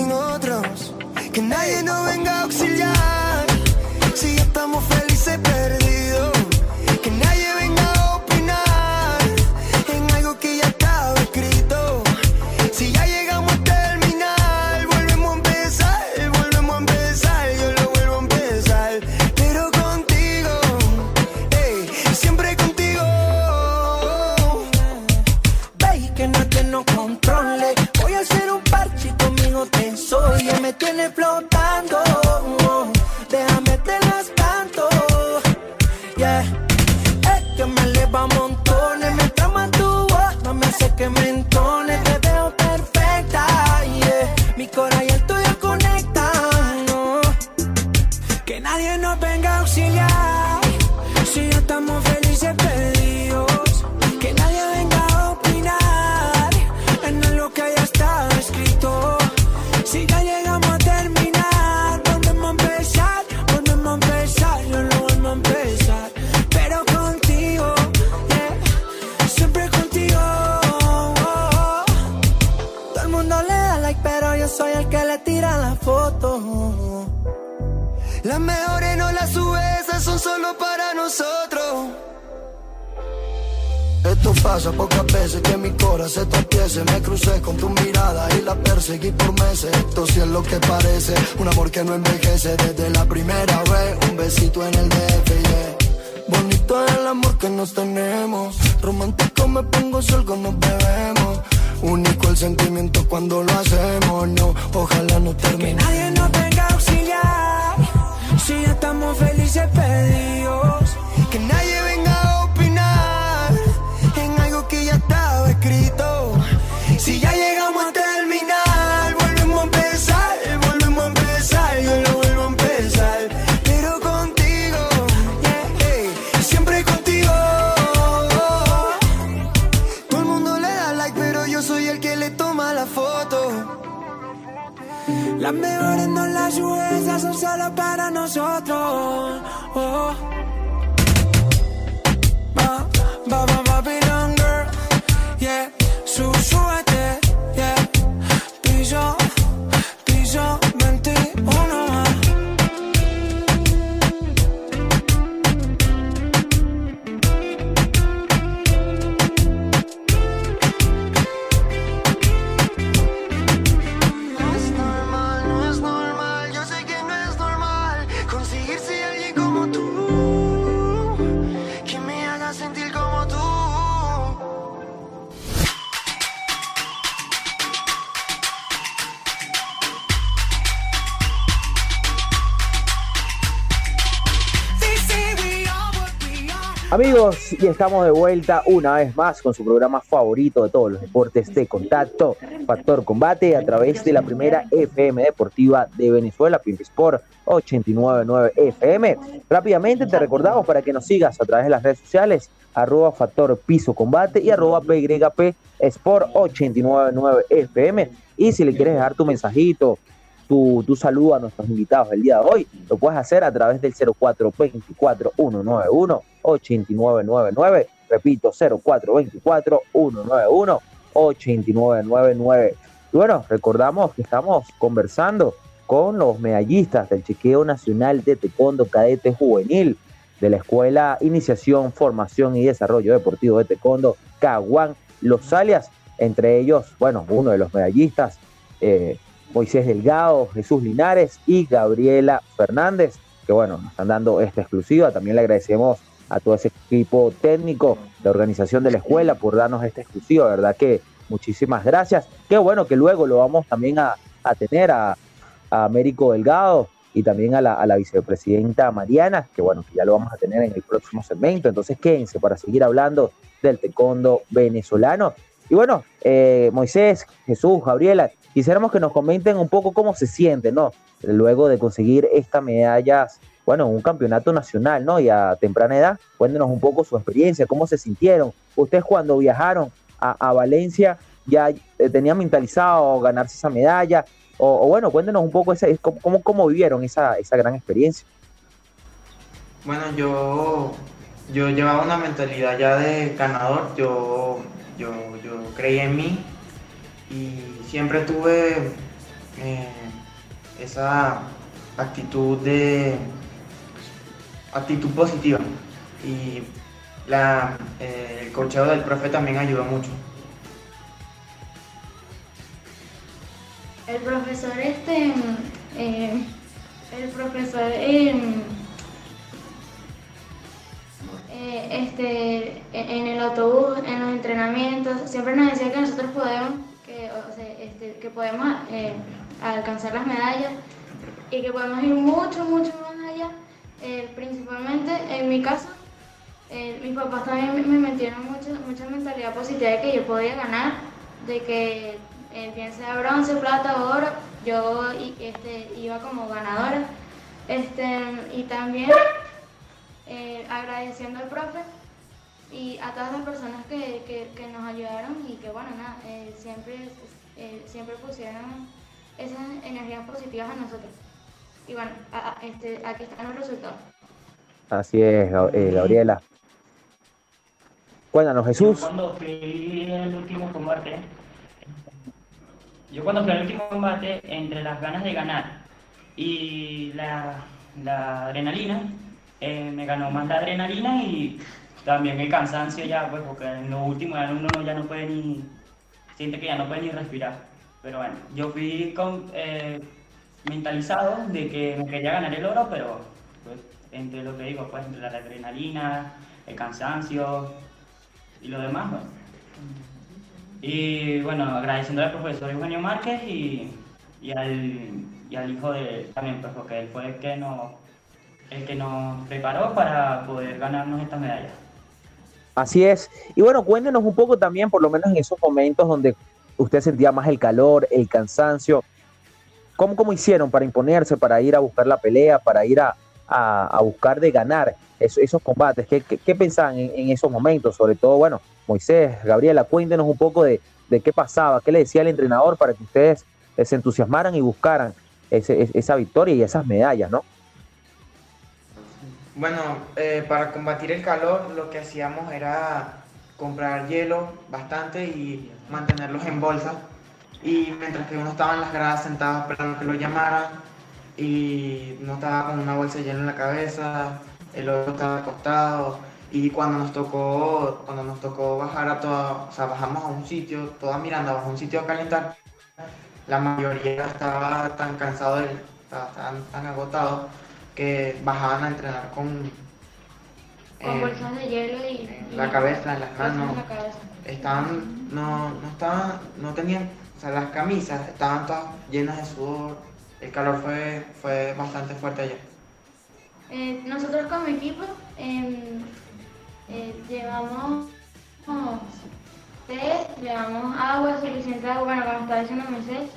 Y estamos de vuelta una vez más con su programa favorito de todos los deportes de contacto, Factor Combate, a través de la primera FM deportiva de Venezuela, Sport 899 FM. Rápidamente te recordamos para que nos sigas a través de las redes sociales, arroba Factor Piso Combate y arroba PYP Sport 899 FM. Y si le quieres dejar tu mensajito, tu, saludo a nuestros invitados el día de hoy, lo puedes hacer a través del 0424-191-8999. Repito, 0424-191-8999. Y bueno, recordamos que estamos conversando con los medallistas del Chequeo Nacional de Taekwondo Cadete Juvenil de la Escuela Iniciación, Formación y Desarrollo Deportivo de Taekwondo Caguán Los Alias. Entre ellos, bueno, uno de los medallistas, eh, Moisés Delgado, Jesús Linares y Gabriela Fernández, que bueno, nos están dando esta exclusiva. También le agradecemos a todo ese equipo técnico, la organización de la escuela, por darnos esta exclusiva. verdad que muchísimas gracias. Qué bueno que luego lo vamos también a, tener a, Américo Delgado y también a la, vicepresidenta Mariana, que bueno, que ya lo vamos a tener en el próximo segmento. Entonces quédense para seguir hablando del taekwondo venezolano. Y bueno, eh, Moisés, Jesús, Gabriela, quisiéramos que nos comenten un poco cómo se sienten, ¿no? Luego de conseguir estas medallas, bueno, un campeonato nacional, ¿no? Y a temprana edad, cuéntenos un poco su experiencia, cómo se sintieron. Ustedes cuando viajaron a, a Valencia ya eh, tenían mentalizado ganarse esa medalla, o, bueno, cuéntenos un poco esa, cómo, cómo, cómo vivieron esa, esa gran experiencia. Bueno, yo, yo llevaba una mentalidad ya de ganador, yo, yo, yo creí en mí y siempre tuve eh, esa actitud de actitud positiva y la, eh, el cocheo del profe también ayudó mucho. El profesor este, el profesor eh, este, en el autobús, en los entrenamientos, siempre nos decía que nosotros podemos, que, este, que podemos eh, alcanzar las medallas y que podemos ir mucho, mucho más allá. Eh, principalmente en mi caso, eh, mis papás también me- me metieron mucho, mucha mentalidad positiva de que yo podía ganar, de que bien sea bronce, plata o oro, yo este, iba como ganadora. Este, y también agradeciendo al profe y a todas las personas que, que- que nos ayudaron y que bueno, nada, eh, siempre, eh, siempre pusieron esas energías positivas a nosotros. Y bueno, a- a- este, aquí están los resultados. Así es, eh, Gabriela. Cuéntanos, Jesús. Yo cuando fui el último combate, yo cuando fui al último combate, entre las ganas de ganar y la, la adrenalina, eh, me ganó más la adrenalina y también el cansancio ya, pues porque en lo último ya uno ya no puede ni, siente que ya no puede ni respirar. Pero bueno, yo fui eh, mentalizado de que me quería ganar el oro, pero pues, entre lo que digo, pues entre la adrenalina, el cansancio y lo demás, bueno. Y bueno, agradeciendo al profesor Eugenio Márquez y, y, al, y al hijo de también, pues porque él fue el que nos, el que nos preparó para poder ganarnos estas medallas. Así es. Y bueno, cuéntenos un poco también, por lo menos en esos momentos donde usted sentía más el calor, el cansancio. ¿Cómo, cómo hicieron para imponerse, para ir a buscar la pelea, para ir a, a, buscar de ganar esos, combates? ¿Qué, qué, pensaban en, esos momentos? Sobre todo, bueno, Moisés, Gabriela, cuéntenos un poco de, de, qué pasaba, qué le decía el entrenador para que ustedes se entusiasmaran y buscaran ese, esa victoria y esas medallas, ¿no? Bueno, eh, para combatir el calor lo que hacíamos era comprar hielo bastante y mantenerlos en bolsa. Y mientras que uno estaba en las gradas sentado esperando que lo llamaran y no estaba con una bolsa de hielo en la cabeza, el otro estaba acostado y cuando nos tocó, cuando nos tocó bajar a toda, o sea, bajamos a un sitio, toda mirando a un sitio a calentar, la mayoría estaba tan cansado, tan agotado que bajaban a entrenar con con eh, bolsas de hielo y la cabeza, en las manos. Estaban, no, no estaban, no tenían, o sea, las camisas estaban todas llenas de sudor. El calor fue, fue bastante fuerte ayer. Eh, nosotros como equipo em, eh, llevamos llevamos agua, suficiente agua, bueno, como estaba diciendo Moisés,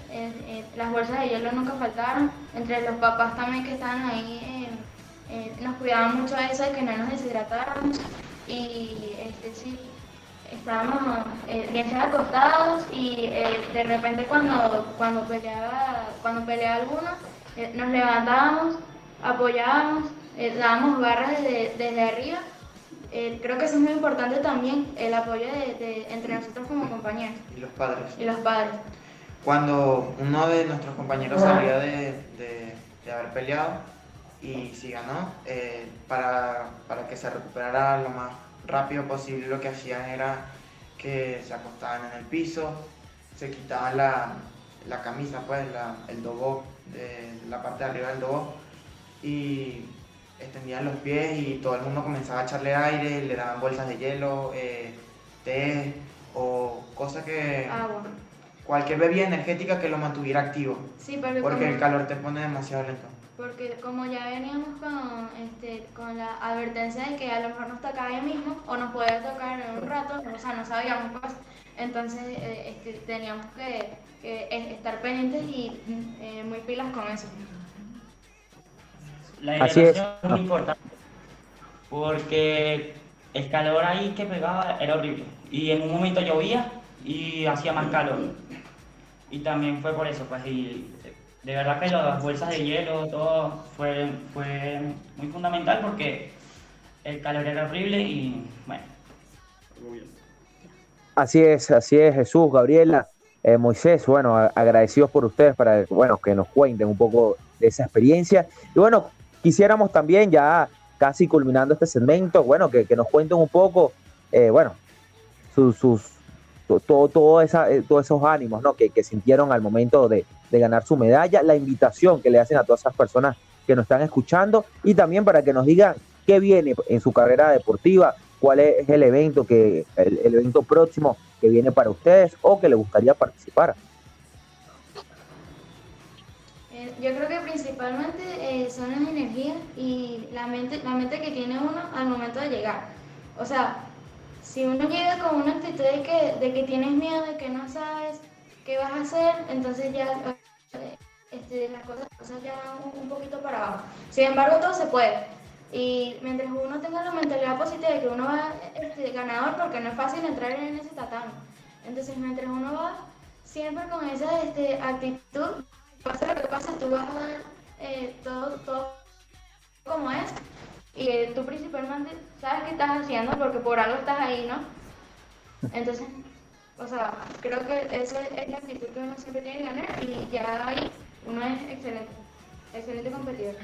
las bolsas de hielo nunca faltaron, entre los papás también que estaban ahí eh, nos cuidaban mucho eso, de que no nos deshidratáramos y este, sí, estábamos eh, bien acostados y eh, de repente cuando, cuando, peleaba, cuando peleaba alguno, nos levantábamos, apoyábamos, dábamos barras desde, desde arriba. Creo que eso es muy importante también, el apoyo de, entre nosotros como compañeros. Y los padres. Y los padres. Cuando uno de nuestros compañeros salía de, de haber peleado, y si ganó, eh, para, para, que se recuperara lo más rápido posible lo que hacían era que se acostaban en el piso, se quitaban la, la camisa, pues la, el dobo, de, la parte de arriba del dobo y extendían los pies y todo el mundo comenzaba a echarle aire, le daban bolsas de hielo, eh, té o cosas que... Agua. Cualquier bebida energética que lo mantuviera activo. Sí, porque el calor te pone demasiado lento porque como ya veníamos con, este, con la advertencia de que a lo mejor nos tocaba ahí mismo o nos podía tocar en un rato, o sea, no sabíamos pues, entonces eh, este, teníamos que, estar pendientes y eh, muy pilas con eso. La hidratación es muy importante porque el calor ahí que pegaba era horrible y en un momento llovía y hacía más calor y también fue por eso, pues y de verdad que las bolsas de hielo, todo fue, fue muy fundamental porque el calor era horrible y bueno. Así es, así es, Jesús, Gabriela, eh, Moisés, bueno, agradecidos por ustedes para bueno, que nos cuenten un poco de esa experiencia. Y bueno, quisiéramos también ya casi culminando este segmento, bueno, que, nos cuenten un poco, eh, bueno, sus, todo, todo esa, eh, todos esos ánimos ¿no? que, sintieron al momento de, de ganar su medalla, la invitación que le hacen a todas esas personas que nos están escuchando y también para que nos digan qué viene en su carrera deportiva, cuál es el evento que el, evento próximo que viene para ustedes o que le gustaría participar. Yo creo que principalmente eh, son las energías y la mente, la mente que tiene uno al momento de llegar. O sea, si uno llega con una actitud de que, de que tienes miedo, de que no sabes, qué vas a hacer, entonces ya este, las, cosas, ya van un, poquito para abajo. Sin embargo, todo se puede. Y mientras uno tenga la mentalidad positiva de que uno va este, ganador, porque no es fácil entrar en ese tatami. Entonces, mientras uno va siempre con esa este, actitud, pasa lo que pasa, tú vas a dar eh, todo, todo como es. Y tú principalmente sabes qué estás haciendo porque por algo estás ahí, ¿no? Entonces, o sea, creo que esa es la actitud que uno siempre tiene que ganar y ya ahí uno es excelente, excelente competidor.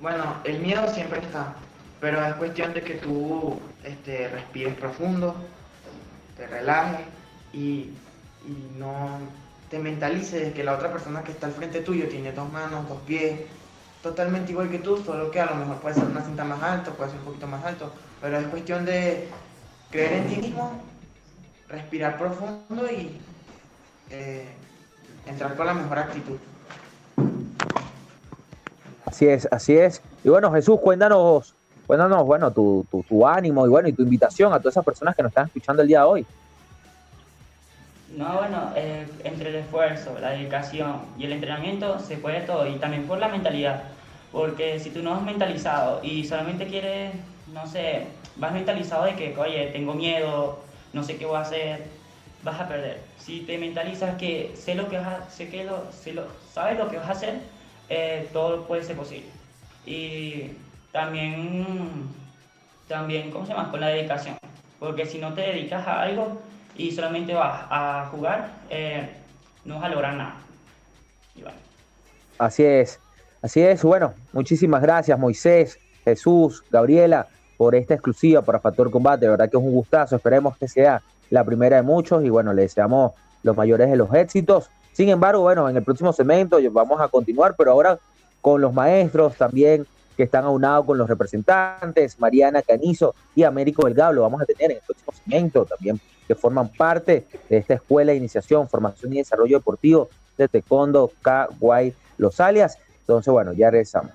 Bueno, el miedo siempre está, pero es cuestión de que tú este, respires profundo, te relajes y, y no te mentalices que la otra persona que está al frente tuyo tiene dos manos, dos pies, totalmente igual que tú, solo que a lo mejor puede ser una cinta más alta, puede ser un poquito más alto, pero es cuestión de creer en ti mismo, respirar profundo y eh, entrar con la mejor actitud. Así es, así es. Y bueno, Jesús, cuéntanos, cuéntanos, bueno, tu, tu, tu ánimo y bueno, y tu invitación a todas esas personas que nos están escuchando el día de hoy. No, bueno, eh, entre el esfuerzo, la dedicación y el entrenamiento se puede todo y también por la mentalidad. Porque si tú no has mentalizado y solamente quieres, no sé, vas mentalizado de que, oye, tengo miedo, no sé qué voy a hacer, vas a perder. Si te mentalizas que sé lo que vas a, sé lo, sé lo, sabes lo que vas a hacer, eh, todo puede ser posible. Y también, también, ¿cómo se llama? Con la dedicación. Porque si no te dedicas a algo, y solamente vas a jugar, eh, no vas a lograr nada. Así es, así es. Bueno, muchísimas gracias Moisés, Jesús, Gabriela, por esta exclusiva para Factor Combate. De verdad que es un gustazo. Esperemos que sea la primera de muchos y bueno, le deseamos los mayores de los éxitos. Sin embargo, bueno, en el próximo segmento vamos a continuar, pero ahora con los maestros también que están aunados con los representantes, Mariana Canizo y Américo Delgado, lo vamos a tener en el próximo segmento también que forman parte de esta escuela de iniciación, formación y desarrollo deportivo de Taekwondo Kawaii Los Alias. Entonces, bueno, ya regresamos.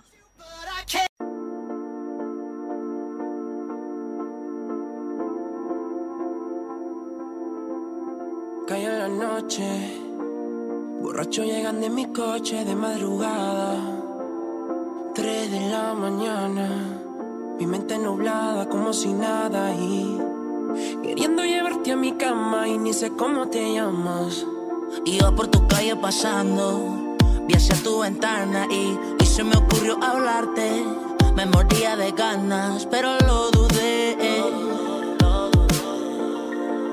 Cayó la noche, borracho llegan de mi coche de madrugada, 3 de la mañana, mi mente nublada como si nada y Queriendo llevarte a mi cama y ni sé cómo te llamas. Iba por tu calle pasando, vi hacia tu ventana y, y se me ocurrió hablarte. Me mordía de ganas, pero lo dudé.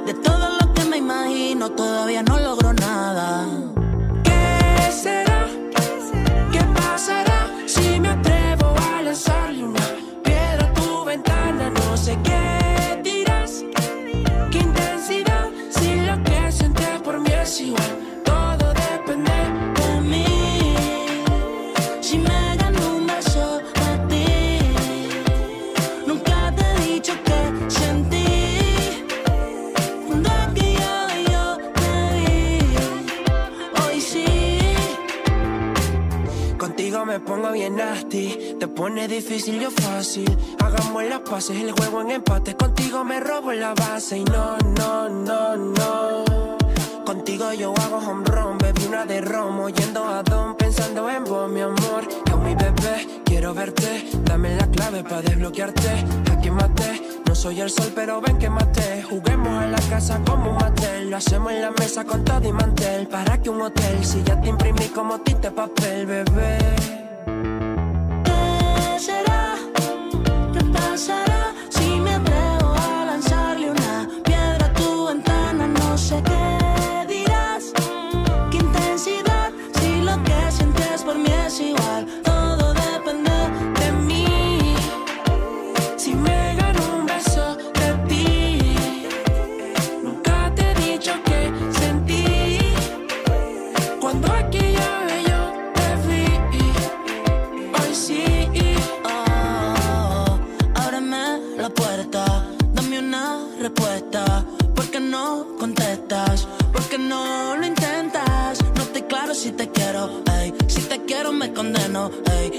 De todo lo que me imagino, todavía no logro nada. ¿Qué será? ¿Qué pasará si me atrevo a lanzarle una me pongo bien nasty, te pone difícil yo fácil. Hagamos las paces, el juego en empate. Contigo me robo la base y no, no, no, no. Contigo yo hago home run, bebí una de romo, yendo a don, pensando en vos, mi amor. Yo mi bebé, quiero verte, dame la clave para desbloquearte. Aquí maté, no soy el sol, pero ven que maté. Juguemos a la casa como un matel, lo hacemos en la mesa con todo y mantel. Para que un hotel, si ya te imprimí como tinte papel, bebé. ¿Qué será? ¿Qué pasará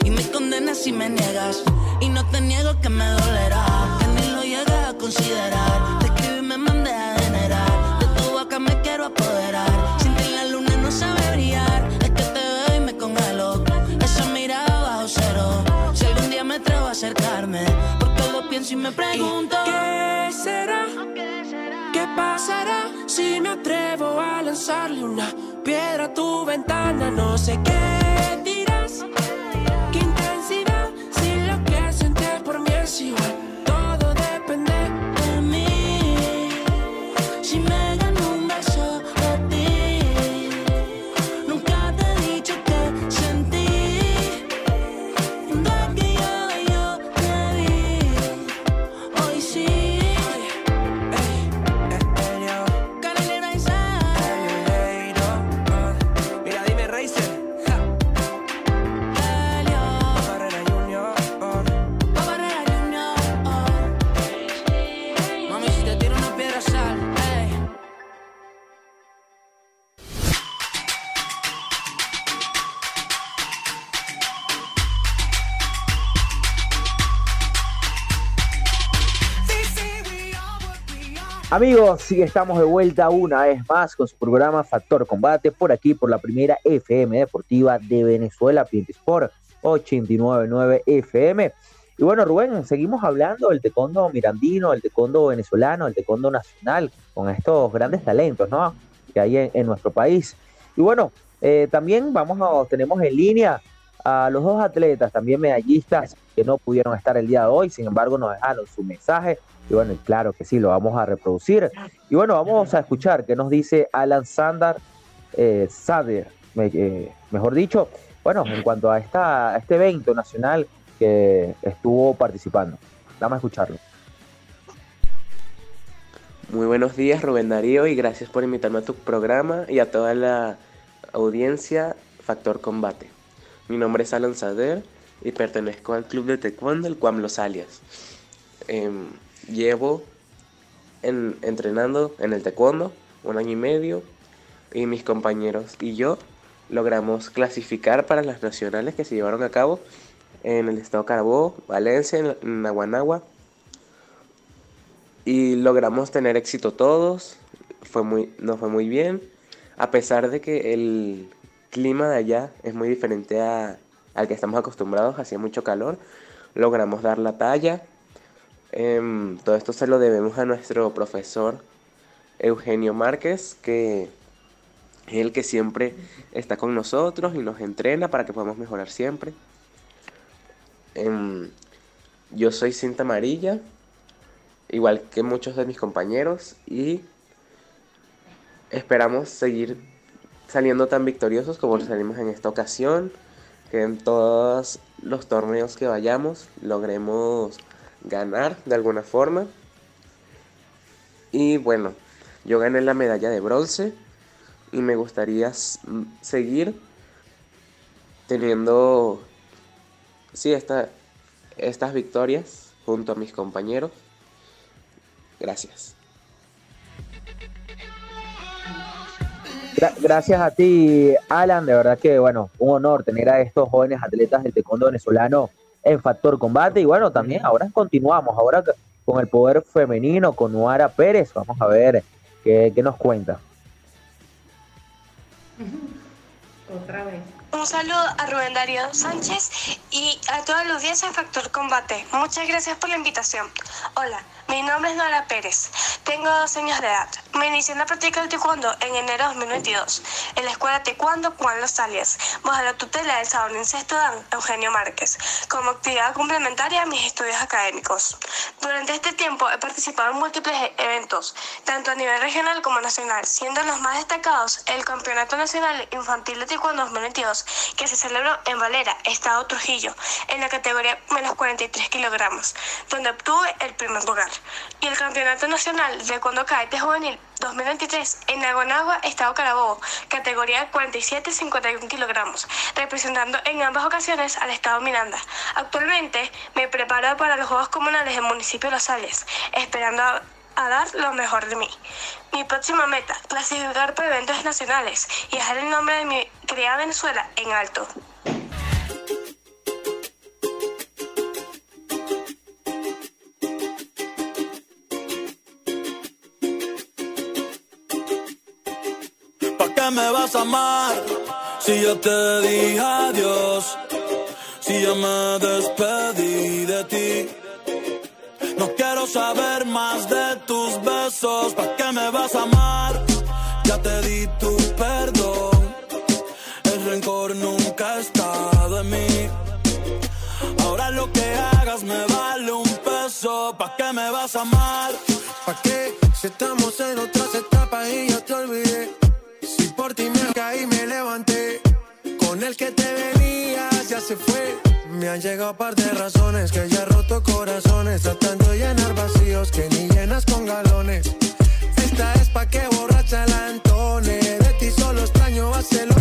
Y me condenas si me niegas. Y no te niego que me dolerá, que ni lo llegas a considerar. Te escribí y me mandé a generar. De tu boca me quiero apoderar. Sin ti la luna no sabe brillar. Es que te veo y me congelo. Esa mirada bajo cero. Si algún día me atrevo a acercarme, porque lo pienso y me pregunto. ¿Qué será? ¿Qué pasará si me atrevo a lanzarle una piedra a tu ventana? No sé qué mí Amigos, sí estamos de vuelta una vez más con su programa Factor Combate por aquí, por la primera FM deportiva de Venezuela, Piente Sport 899 FM. Y bueno, Rubén, seguimos hablando del tecondo mirandino, el tecondo venezolano, el tecondo nacional, con estos grandes talentos, ¿no? Que hay en, nuestro país. Y bueno, eh, también vamos a, tenemos en línea a los dos atletas, también medallistas, que no pudieron estar el día de hoy, sin embargo nos dejaron su mensaje y bueno, claro que sí, lo vamos a reproducir. Y bueno, vamos a escuchar qué nos dice Alan Sandar, eh, Sader, eh, mejor dicho, bueno, en cuanto a, esta, este evento nacional que estuvo participando. Vamos a escucharlo. Muy buenos días, Rubén Darío, y gracias por invitarme a tu programa y a toda la audiencia Factor Combate. Mi nombre es Alan Sader y pertenezco al club de taekwondo, el Cuam Los Alias. Em, llevo entrenando en el taekwondo un año y medio y mis compañeros y yo logramos clasificar para las nacionales que se llevaron a cabo en el estado Carabobo, Valencia, en Naguanagua. Y logramos tener éxito todos, fue muy, nos fue muy bien, a pesar de que el clima de allá es muy diferente a, al que estamos acostumbrados, hacía mucho calor, logramos dar la talla Em, todo esto se lo debemos a nuestro profesor Eugenio Márquez, que es el que siempre está con nosotros y nos entrena para que podamos mejorar siempre. Em, yo soy cinta amarilla, igual que muchos de mis compañeros, y esperamos seguir saliendo tan victoriosos como salimos en esta ocasión, que en todos los torneos que vayamos logremos ganar de alguna forma. Y bueno, yo gané la medalla de bronce y me gustaría seguir teniendo, sí, esta, estas victorias junto a mis compañeros. Gracias. gracias a ti, Alan. De verdad que, bueno, un honor tener a estos jóvenes atletas del taekwondo venezolano en Factor Combate. Y bueno, también ahora continuamos, ahora con el poder femenino, con Nuara Pérez. Vamos a ver qué, qué nos cuenta. Otra vez. Un saludo a Rubén Darío Sánchez y a todos los días en Factor Combate. Muchas gracias por la invitación. Hola, mi nombre es Nora Pérez. Tengo dos años de edad. Me inicié en la práctica del taekwondo en enero de 2022 en la escuela Taekwondo Juan Los Alias, bajo la tutela del saborense Dan Eugenio Márquez, como actividad complementaria a mis estudios académicos. Durante este tiempo he participado en múltiples eventos, tanto a nivel regional como nacional, siendo los más destacados el Campeonato Nacional Infantil de Taekwondo 2022, que se celebró en Valera, Estado Trujillo, en la categoría menos 43 kilogramos, donde obtuve el primer lugar y el Campeonato Nacional de Cuando Cadete Juvenil 2023 en Aguanagua, Estado Carabobo, categoría 47-51 kilogramos, representando en ambas ocasiones al Estado Miranda. Actualmente me preparo para los Juegos Comunales del municipio de Los Ales, esperando a, a dar lo mejor de mí. Mi próxima meta, clasificar para eventos nacionales y dejar el nombre de mi criada Venezuela en alto. me vas a amar si yo te dije adiós? Si yo me despedí besos. ¿Para qué me vas a amar? Ya te di tu perdón. El rencor nunca ha estado en mí. Ahora lo que hagas me vale un peso. ¿Para qué me vas a amar? ¿Para qué? Si estamos en otras etapas Me han llegado par de razones que ya roto corazones, tratando de llenar vacíos que ni llenas con galones. Esta es pa' que borracha la entone. De ti solo extraño hacerlo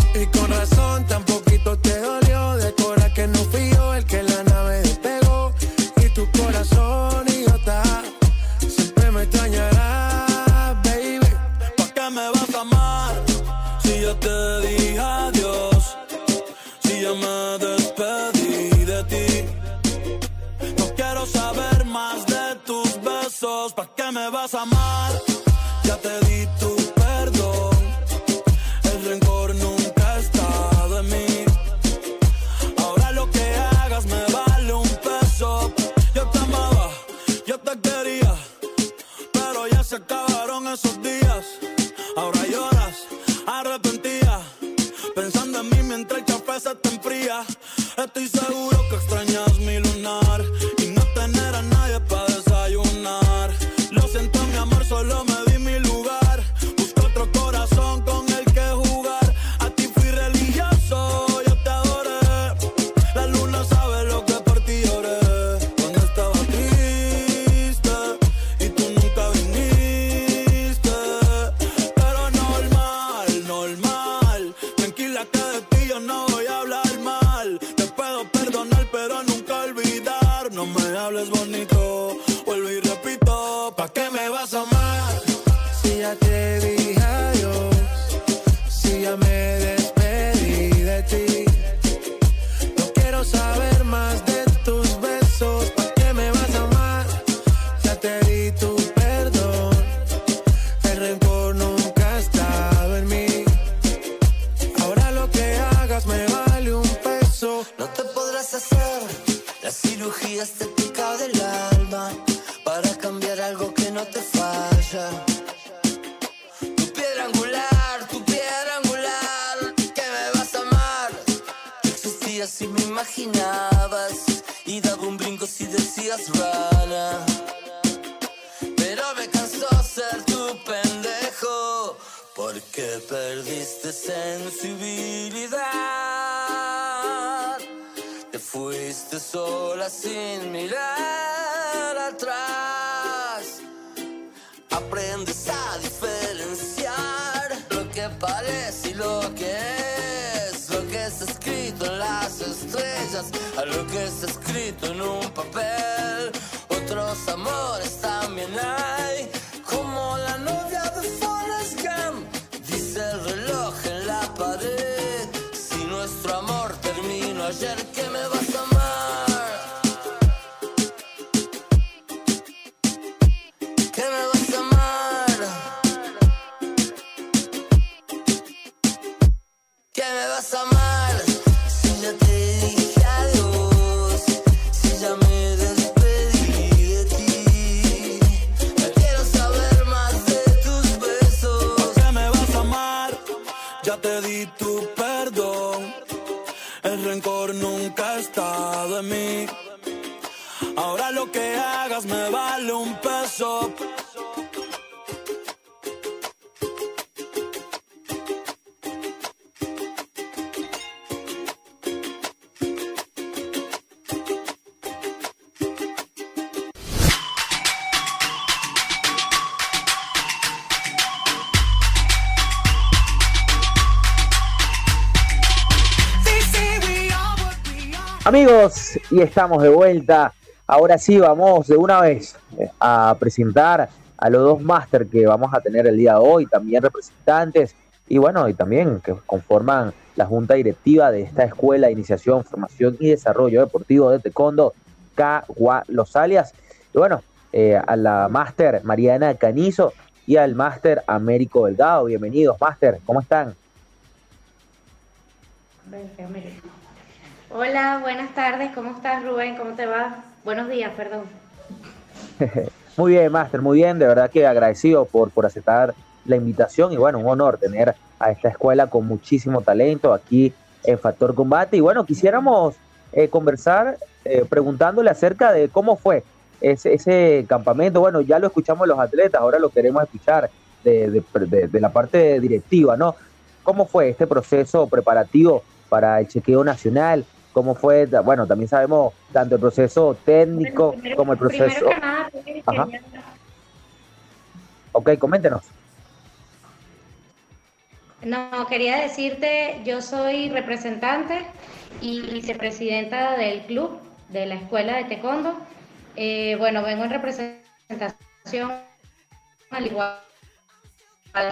daba un brinco si decías rana. Pero me cansó ser tu pendejo porque perdiste sensibilidad. Te fuiste sola sin mirar atrás. A lo que está escrito en un papel. Otros amores también hay, hagas me vale un peso. Amigos, y estamos de vuelta. Ahora sí, vamos de una vez eh, a presentar a los dos máster que vamos a tener el día de hoy, también representantes y bueno, y también que conforman la junta directiva de esta escuela de iniciación, formación y desarrollo deportivo de Taekwondo, Cagua Los Alias. Y bueno, eh, a la máster Mariana Canizo y al máster Américo Delgado. Bienvenidos, máster, ¿cómo están? Hola, buenas tardes, ¿cómo estás Rubén? ¿Cómo te va? Buenos días, perdón. Muy bien, Máster, muy bien. De verdad que agradecido por, por aceptar la invitación y bueno, un honor tener a esta escuela con muchísimo talento aquí en Factor Combate. Y bueno, quisiéramos eh, conversar eh, preguntándole acerca de cómo fue ese, campamento. Bueno, ya lo escuchamos los atletas, ahora lo queremos escuchar de la parte directiva, ¿no? ¿Cómo fue este proceso preparativo para el chequeo nacional? ¿Cómo fue? Bueno, también sabemos tanto el proceso técnico Primero- como el proceso... Nada, Ajá. Ok, coméntenos. No, quería decirte, yo soy representante y vicepresidenta del club de la escuela de taekwondo. Eh, bueno, vengo en representación, al igual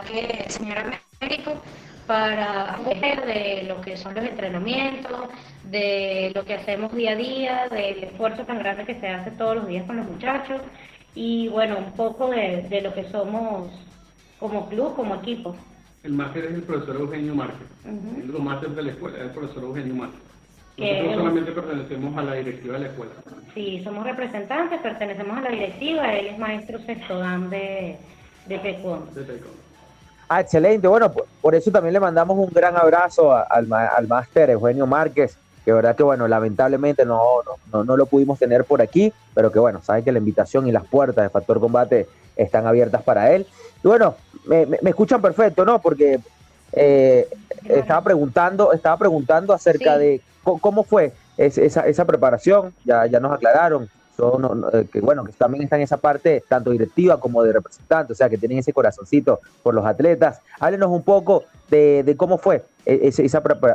que el señor Américo, para hablar de lo que son los entrenamientos, de lo que hacemos día a día, del esfuerzo tan grande que se hace todos los días con los muchachos y bueno, un poco de, de lo que somos como club, como equipo. El máster es el profesor Eugenio Márquez. Ujú. El máster de la escuela es el profesor Eugenio Márquez. Que Nosotros solamente pertenecemos a la directiva de la escuela. Sí, somos representantes, pertenecemos a la directiva, él es maestro sexto dan de, de taekwondo. de taekwondo. Ah, excelente. Bueno, por, por eso también le mandamos un gran abrazo a- al, al máster Eugenio Márquez, que verdad que bueno, lamentablemente no, no, no, lo pudimos tener por aquí, pero que bueno, saben que la invitación y las puertas de Factor Combate están abiertas para él. Y bueno, me, me, escuchan perfecto, ¿no? Porque eh, estaba preguntando, estaba preguntando acerca de cómo fue esa, esa preparación, ya, ya nos aclararon, eh, que bueno, que también están en esa parte tanto directiva como de representante, o sea, que tienen ese corazoncito por los atletas. Háblenos un poco de, cómo fue e, esa,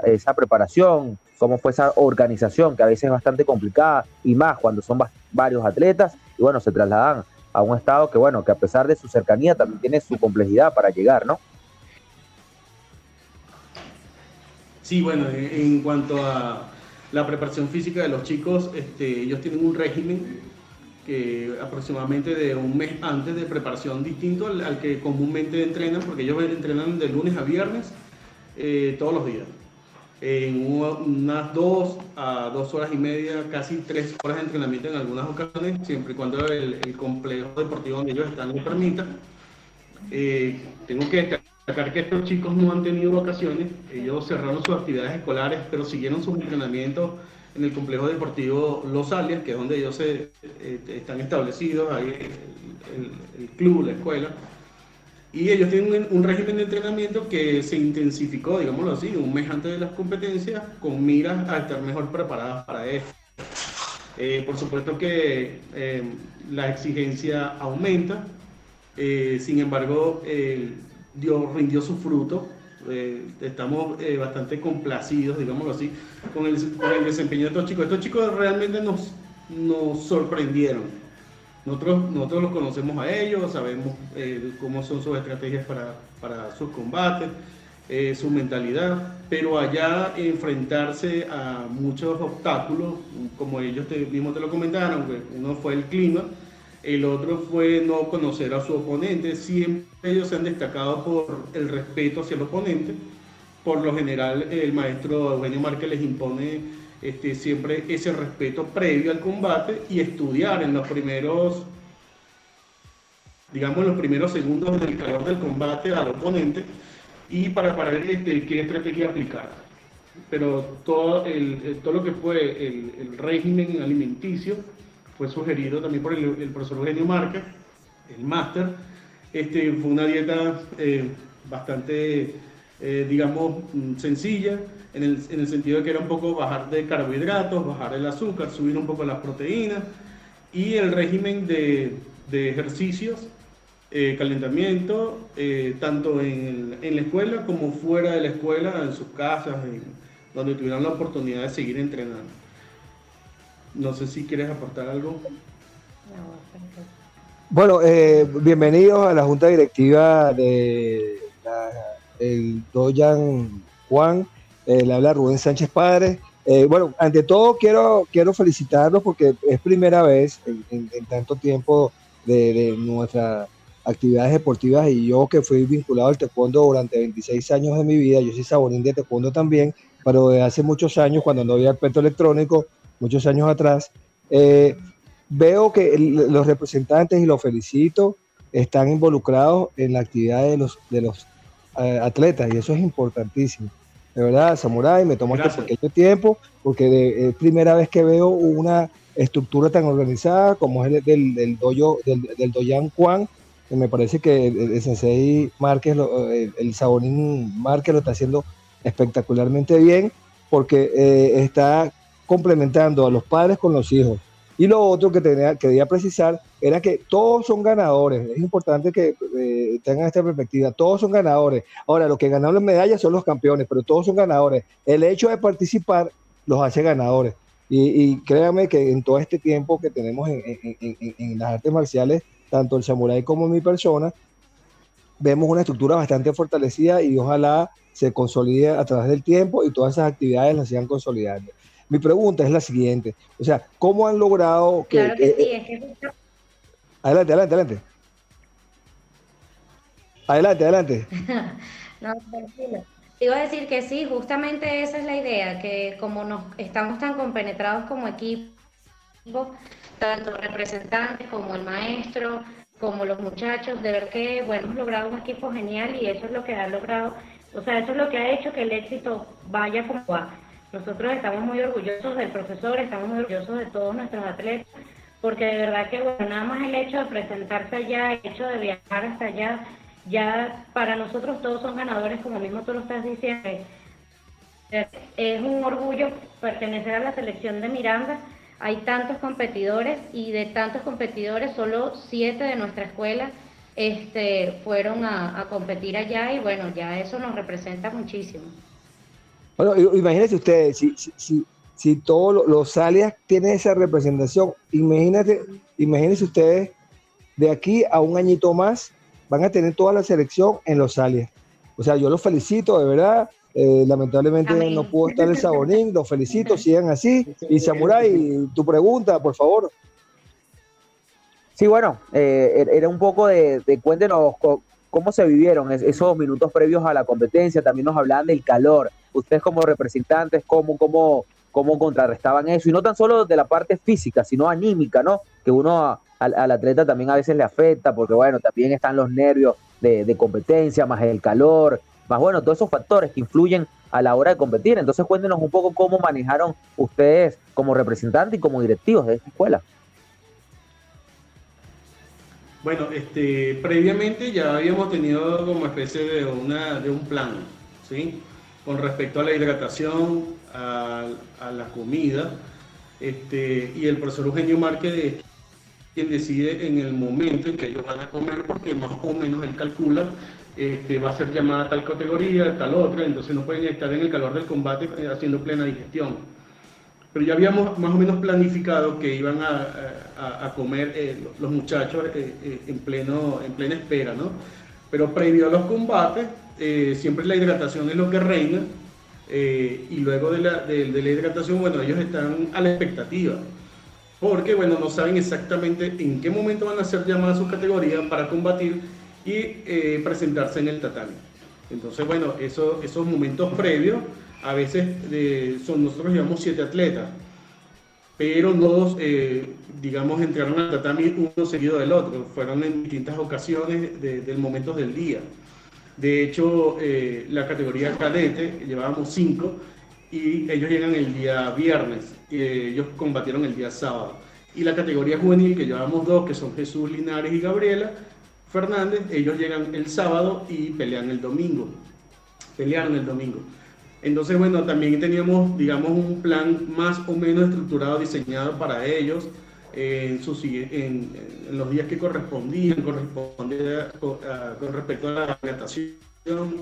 esa, preparación, cómo fue esa organización, que a veces es bastante complicada, y más cuando son varios atletas, y bueno, se trasladan a un estado que bueno, que a pesar de su cercanía también tiene su complejidad para llegar, ¿no? Sí, bueno, en cuanto a la preparación física de los chicos, este, ellos tienen un régimen que aproximadamente de un mes antes de preparación distinto al, que comúnmente entrenan, porque ellos entrenan de lunes a viernes eh, todos los días. En unas dos a dos horas y media, casi tres horas de entrenamiento en algunas ocasiones, siempre y cuando el, complejo deportivo donde ellos están lo permita. Eh, tengo que que estos chicos no han tenido vacaciones, ellos cerraron sus actividades escolares, pero siguieron sus entrenamientos en el complejo deportivo Los Alias, que es donde ellos se, eh, están establecidos, ahí el, el, club, la escuela. Y ellos tienen un, régimen de entrenamiento que se intensificó, digámoslo así, un mes antes de las competencias, con miras a estar mejor preparadas para esto. Eh, por supuesto que eh, la exigencia aumenta, sin embargo, dio, rindió su fruto. Eh, estamos eh, bastante complacidos, digámoslo así, con el, desempeño de estos chicos. Estos chicos realmente nos, sorprendieron. Nosotros, los conocemos a ellos, sabemos eh, cómo son sus estrategias para, sus combates, su mentalidad, pero allá enfrentarse a muchos obstáculos, como ellos mismos te lo comentaron, uno fue el clima, el otro fue no conocer a su oponente. Siempre ellos se han destacado por el respeto hacia el oponente. Por lo general, el maestro Eugenio Márquez les impone este, siempre ese respeto previo al combate y estudiar en los primeros, digamos, los primeros segundos del calor del combate al oponente y para, para ver este, qué estrategia aplicar. Pero todo, el, todo lo que fue el, el régimen alimenticio fue sugerido también por el, profesor Eugenio Marca, el máster. Este, fue una dieta eh, bastante, eh, digamos, mm, sencilla, en el, en el, sentido de que era un poco bajar de carbohidratos, bajar el azúcar, subir un poco las proteínas y el régimen de, de ejercicios, eh, calentamiento, tanto en, en, la escuela como fuera de la escuela, en sus casas, donde tuvieran la oportunidad de seguir entrenando. No sé si quieres aportar algo. Bueno, eh, bienvenidos a la Junta Directiva de el Doyan Juan. Eh, le habla Rubén Sánchez Padre. Eh, bueno, ante todo quiero, quiero felicitarlos porque es primera vez en, tanto tiempo de, nuestras actividades deportivas y yo que fui vinculado al taekwondo durante 26 años de mi vida, yo soy saborín de taekwondo también, pero de hace muchos años cuando no había aspecto electrónico, muchos años atrás, eh, veo que los representantes, y los felicito, están involucrados en la actividad de los, de los eh, atletas y eso es importantísimo. De verdad, Samurai, me tomó este pequeño tiempo porque es primera vez que veo una estructura tan organizada como es el del, del, doyo, del, del Doyan Juan, me parece que el, Sensei Márquez, el, el Sabonín Márquez lo está haciendo espectacularmente bien porque eh, está complementando a los padres con los hijos. Y lo otro que quería precisar era que todos son ganadores. Es importante que eh, tengan esta perspectiva. Todos son ganadores. Ahora, los que ganaron las medallas son los campeones, pero todos son ganadores. El hecho de participar los hace ganadores. Y, créanme que en todo este tiempo que tenemos en, en, las artes marciales, tanto el samurái como mi persona, vemos una estructura bastante fortalecida y ojalá se consolide a través del tiempo y todas esas actividades las sigan consolidando. Mi pregunta es la siguiente, o sea, ¿cómo han logrado que... Claro que sí, es que... Adelante, adelante, adelante. Adelante, adelante. no, tranquilo. Iba a decir que sí, justamente esa es la idea, que como nos estamos tan compenetrados como equipo, tanto representantes como el maestro, como los muchachos, de ver que, bueno, hemos logrado un equipo genial y eso es lo que ha logrado, o sea, eso es lo que ha hecho que el éxito vaya como va Nosotros estamos muy orgullosos del profesor, estamos muy orgullosos de todos nuestros atletas, porque de verdad que bueno, nada más el hecho de presentarse allá, el hecho de viajar hasta allá, ya para nosotros todos son ganadores, como mismo tú lo estás diciendo. Es un orgullo pertenecer a la selección de Miranda. Hay tantos competidores y de tantos competidores, solo siete de nuestra escuela este, fueron a, competir allá y bueno, ya eso nos representa muchísimo. Bueno, imagínense ustedes, si, si, si, todos los alias tienen esa representación, imagínate, imagínense ustedes, de aquí a un añito más, van a tener toda la selección en los alias. O sea, yo los felicito, de verdad. Eh, lamentablemente no pudo estar el Sabonín, los felicito, sigan así. Y Samurai, tu pregunta, por favor. Sí, bueno, eh, er, era un poco de, cuéntenos cómo se vivieron esos minutos previos a la competencia, también nos hablaban del calor, ustedes como representantes, cómo, cómo, cómo contrarrestaban eso, y no tan solo de la parte física, sino anímica, ¿no? Que uno al, atleta también a veces le afecta, porque bueno, también están los nervios de, competencia, más el calor, más bueno, todos esos factores que influyen a la hora de competir. Entonces cuéntenos un poco cómo manejaron ustedes como representantes y como directivos de esta escuela. Bueno, este, previamente ya habíamos tenido como especie de, una, de un plan, ¿sí? Con respecto a la hidratación, a, la comida, este, y el profesor Eugenio Márquez es quien decide en el momento en que ellos van a comer, porque más o menos él calcula, este, va a ser llamada tal categoría, tal otra, entonces no pueden estar en el calor del combate eh, haciendo plena digestión pero ya habíamos más o menos planificado que iban a, comer eh, los muchachos eh, eh, en, pleno, en plena espera, ¿no? Pero previo a los combates, siempre la hidratación es lo que reina, y luego de la, de, la, hidratación, bueno, ellos están a la expectativa, porque, bueno, no saben exactamente en qué momento van a ser llamadas sus categorías para combatir y presentarse en el tatami. Entonces, bueno, eso, esos momentos previos a veces son, nosotros llevamos siete atletas, pero no, eh, digamos, entraron al tatami uno seguido del otro, fueron en distintas ocasiones de, del momento del día. De hecho, eh, la categoría cadete llevábamos cinco y ellos llegan el día viernes, y ellos combatieron el día sábado. Y la categoría juvenil, que llevamos dos, que son Jesús Linares y Gabriela Fernández, ellos llegan el sábado y pelean el domingo. Pelearon el domingo. Entonces, bueno, también teníamos, digamos, un plan más o menos estructurado, diseñado para ellos en, en, los días que correspondían, correspondía con, respecto a la alimentación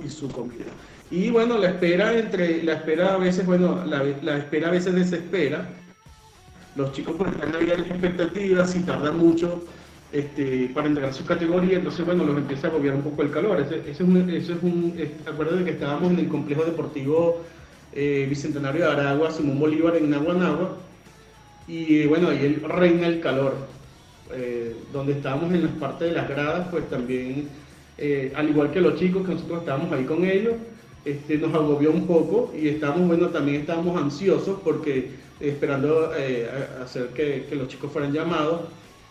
y su comida. Y bueno, la espera entre, la espera a veces, bueno, la, espera a veces desespera. Los chicos pues están ahí las expectativas y tardan mucho este, para entregar su categoría, entonces bueno, los empieza a agobiar un poco el calor. Ese, es un, es un de que estábamos en el complejo deportivo eh, Bicentenario de Aragua, Simón Bolívar en Naguanagua, y bueno, ahí reina el calor. Eh, donde estábamos en las partes de las gradas, pues también, eh, al igual que los chicos que nosotros estábamos ahí con ellos, este, nos agobió un poco y estábamos, bueno, también estábamos ansiosos porque esperando hacer que, los chicos fueran llamados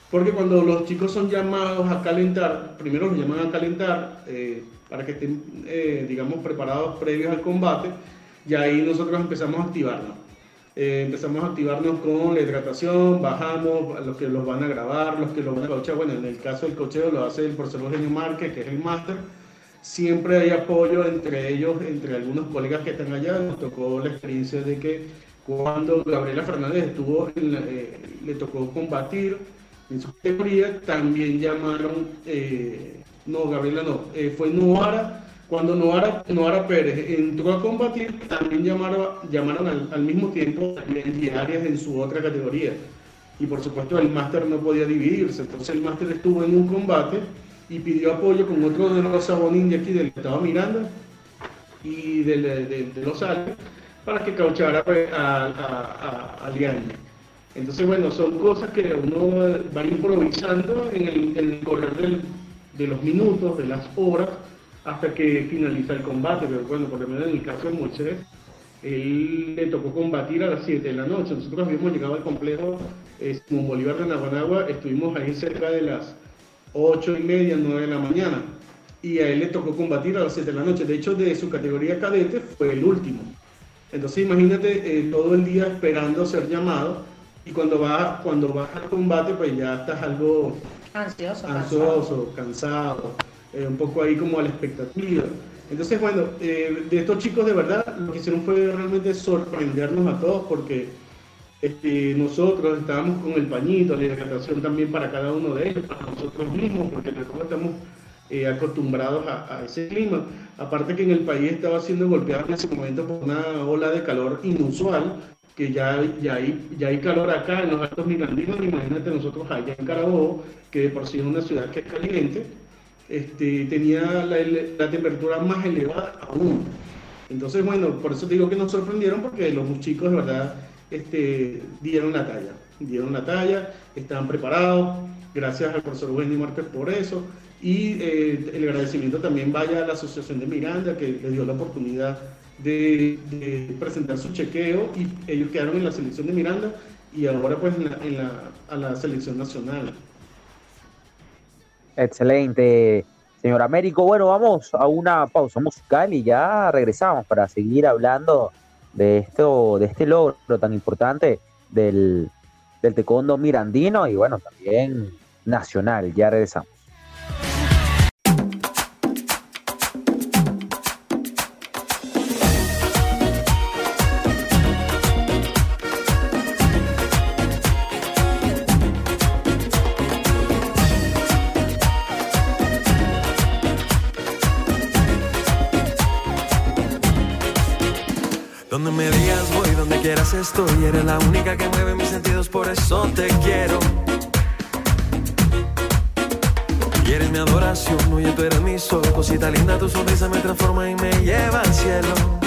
porque cuando los chicos son llamados a calentar, primero los llaman a calentar eh, para que estén, eh, digamos, preparados previos al combate, y ahí nosotros empezamos a activarnos. Eh, empezamos a activarnos con la hidratación, bajamos, los que los van a grabar, los que los van a cochear. Bueno, en el caso del cocheo lo hace el profesor Eugenio Márquez, que es el máster. Siempre hay apoyo entre ellos, entre algunos colegas que están allá. Nos tocó la experiencia de que cuando Gabriela Fernández estuvo, le tocó combatir en su categoría también llamaron, eh, no, Gabriela no, eh, fue Noara. Cuando Noara, Noara Pérez entró a combatir, también llamaron, llamaron al, mismo tiempo también diarias en su otra categoría. Y por supuesto el máster no podía dividirse, entonces el máster estuvo en un combate y pidió apoyo con otro de los sabonín de aquí del estado Miranda y de, de, los Alpes para que cauchara pues, a, a, a, a entonces, bueno, son cosas que uno va improvisando en el, correr de los minutos, de las horas, hasta que finaliza el combate. Pero bueno, por lo menos en el caso de Moisés, él le tocó combatir a las 7 de la noche. Nosotros habíamos llegado al complejo eh, Bolívar de Naguanagua, estuvimos ahí cerca de las 8 y media, 9 de la mañana. Y a él le tocó combatir a las 7 de la noche. De hecho, de su categoría cadete fue el último. Entonces imagínate eh, todo el día esperando ser llamado y cuando vas, cuando vas al combate pues ya estás algo Ansioso. ansioso, cansado, eh, un poco ahí como a la expectativa. Entonces, bueno, eh, de estos chicos de verdad lo que hicieron fue realmente sorprendernos a todos porque este, nosotros estábamos con el pañito, la hidratación también para cada uno de ellos, para nosotros mismos, porque nosotros estamos eh, acostumbrados a, a ese clima. Aparte que en el país estaba siendo golpeado en ese momento por una ola de calor inusual, que ya, ya, hay, ya hay calor acá en los altos mirandinos, imagínate nosotros allá en Carabobo, que de por sí es una ciudad que es caliente, este, tenía la, la temperatura más elevada aún. Entonces, bueno, por eso te digo que nos sorprendieron, porque los chicos de verdad este, dieron la talla, dieron la talla, estaban preparados, gracias al profesor Wendy Márquez por eso, y eh, el agradecimiento también vaya a la Asociación de Miranda, que le dio la oportunidad de, de presentar su chequeo, y ellos quedaron en la selección de Miranda, y ahora pues en la, en la, a la selección nacional. Excelente, señor Américo. Bueno, vamos a una pausa musical y ya regresamos para seguir hablando de esto, de este logro tan importante del, del taekwondo mirandino y bueno, también nacional. Ya regresamos. Estoy. Eres la única que mueve mis sentidos, por eso te quiero. Y eres mi adoración, oye, tú eres mi sol. Cosita linda, tu sonrisa me transforma y me lleva al cielo.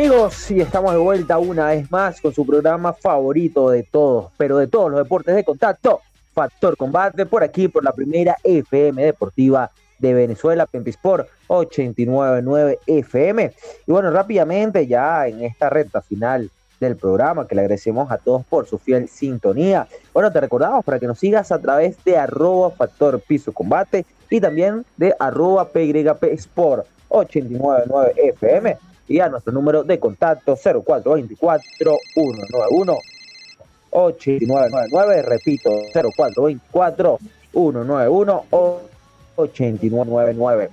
Amigos, y estamos de vuelta una vez más con su programa favorito de todos, pero de todos los deportes de contacto, Factor Combate, por aquí, por la primera FM Deportiva de Venezuela, Pempisport 899 FM. Y bueno, rápidamente ya en esta recta final del programa, que le agradecemos a todos por su fiel sintonía. Bueno, te recordamos para que nos sigas a través de arroba Factor Piso Combate y también de arroba PYP Sport 899 FM y a nuestro número de contacto 0424 191 8999, repito, 0424 191 8999.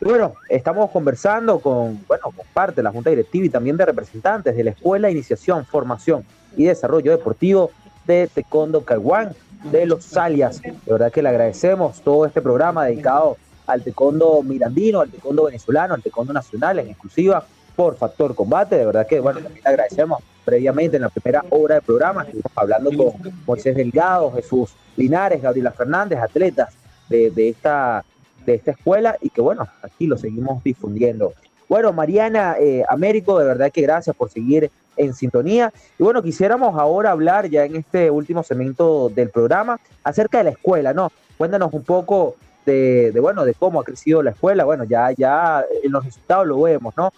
bueno, estamos conversando con, bueno, con parte de la Junta Directiva y también de representantes de la Escuela de Iniciación, Formación y Desarrollo Deportivo de Tecondo Caguán de los Alias. De verdad que le agradecemos todo este programa dedicado al taekwondo mirandino, al taekwondo venezolano, al taekwondo nacional en exclusiva por Factor Combate. De verdad que, bueno, también agradecemos previamente en la primera hora del programa. Estuvimos hablando con Moisés Delgado, Jesús Linares, Gabriela Fernández, atletas de, esta, de esta escuela y que, bueno, aquí lo seguimos difundiendo. Bueno, Mariana eh, Américo, de verdad que gracias por seguir en sintonía. Y bueno, quisiéramos ahora hablar ya en este último segmento del programa acerca de la escuela, ¿no? Cuéntanos un poco de, bueno, de cómo ha crecido la escuela. Bueno, ya, ya en los resultados lo vemos, ¿no?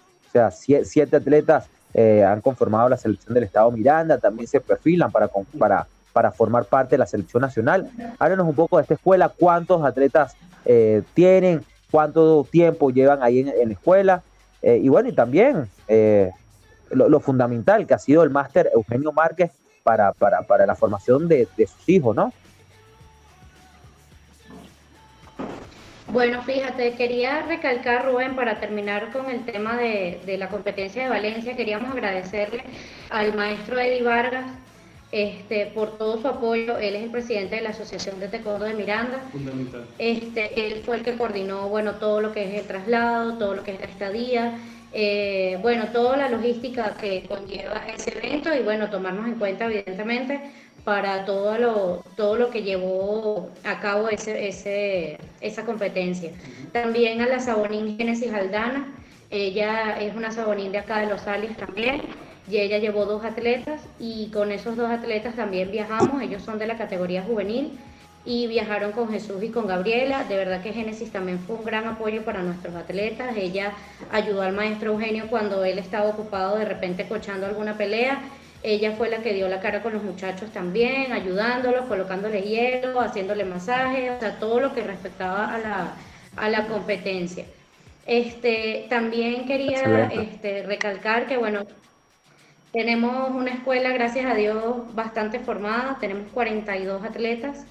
Sea, siete atletas eh, han conformado la selección del Estado Miranda, también se perfilan para, para, para formar parte de la selección nacional. Háblanos un poco de esta escuela, cuántos atletas eh, tienen, cuánto tiempo llevan ahí en, la escuela. Eh, y bueno, y también lo, fundamental que ha sido el máster Eugenio Márquez para, para, para la formación de sus hijos, ¿no? Bueno, fíjate, quería recalcar, Rubén, para terminar con el tema de, la competencia de Valencia, queríamos agradecerle al maestro Eddie Vargas este, por todo su apoyo. Él es el presidente de la Asociación de Taekwondo de Miranda. Fundamental. Este, él fue el que coordinó, bueno, todo lo que es el traslado, todo lo que es la estadía, eh, bueno, toda la logística que conlleva ese evento y, bueno, tomarnos en cuenta, evidentemente, para todo lo, todo lo que llevó a cabo ese, ese, esa competencia. También a la Sabonín Génesis Aldana, ella es una Sabonín de acá de Los Alias también, y ella llevó dos atletas y con esos dos atletas también viajamos, ellos son de la categoría juvenil y viajaron con Jesús y con Gabriela. De verdad que Génesis también fue un gran apoyo para nuestros atletas. Ella ayudó al maestro Eugenio cuando él estaba ocupado de repente cochando alguna pelea ella fue la que dio la cara con los muchachos también, ayudándolos, colocándole hielo, haciéndole masaje, o sea, todo lo que respectaba a la, a la competencia. Este, también quería este, recalcar que, bueno, tenemos una escuela, gracias a Dios, bastante formada, tenemos 42 atletas.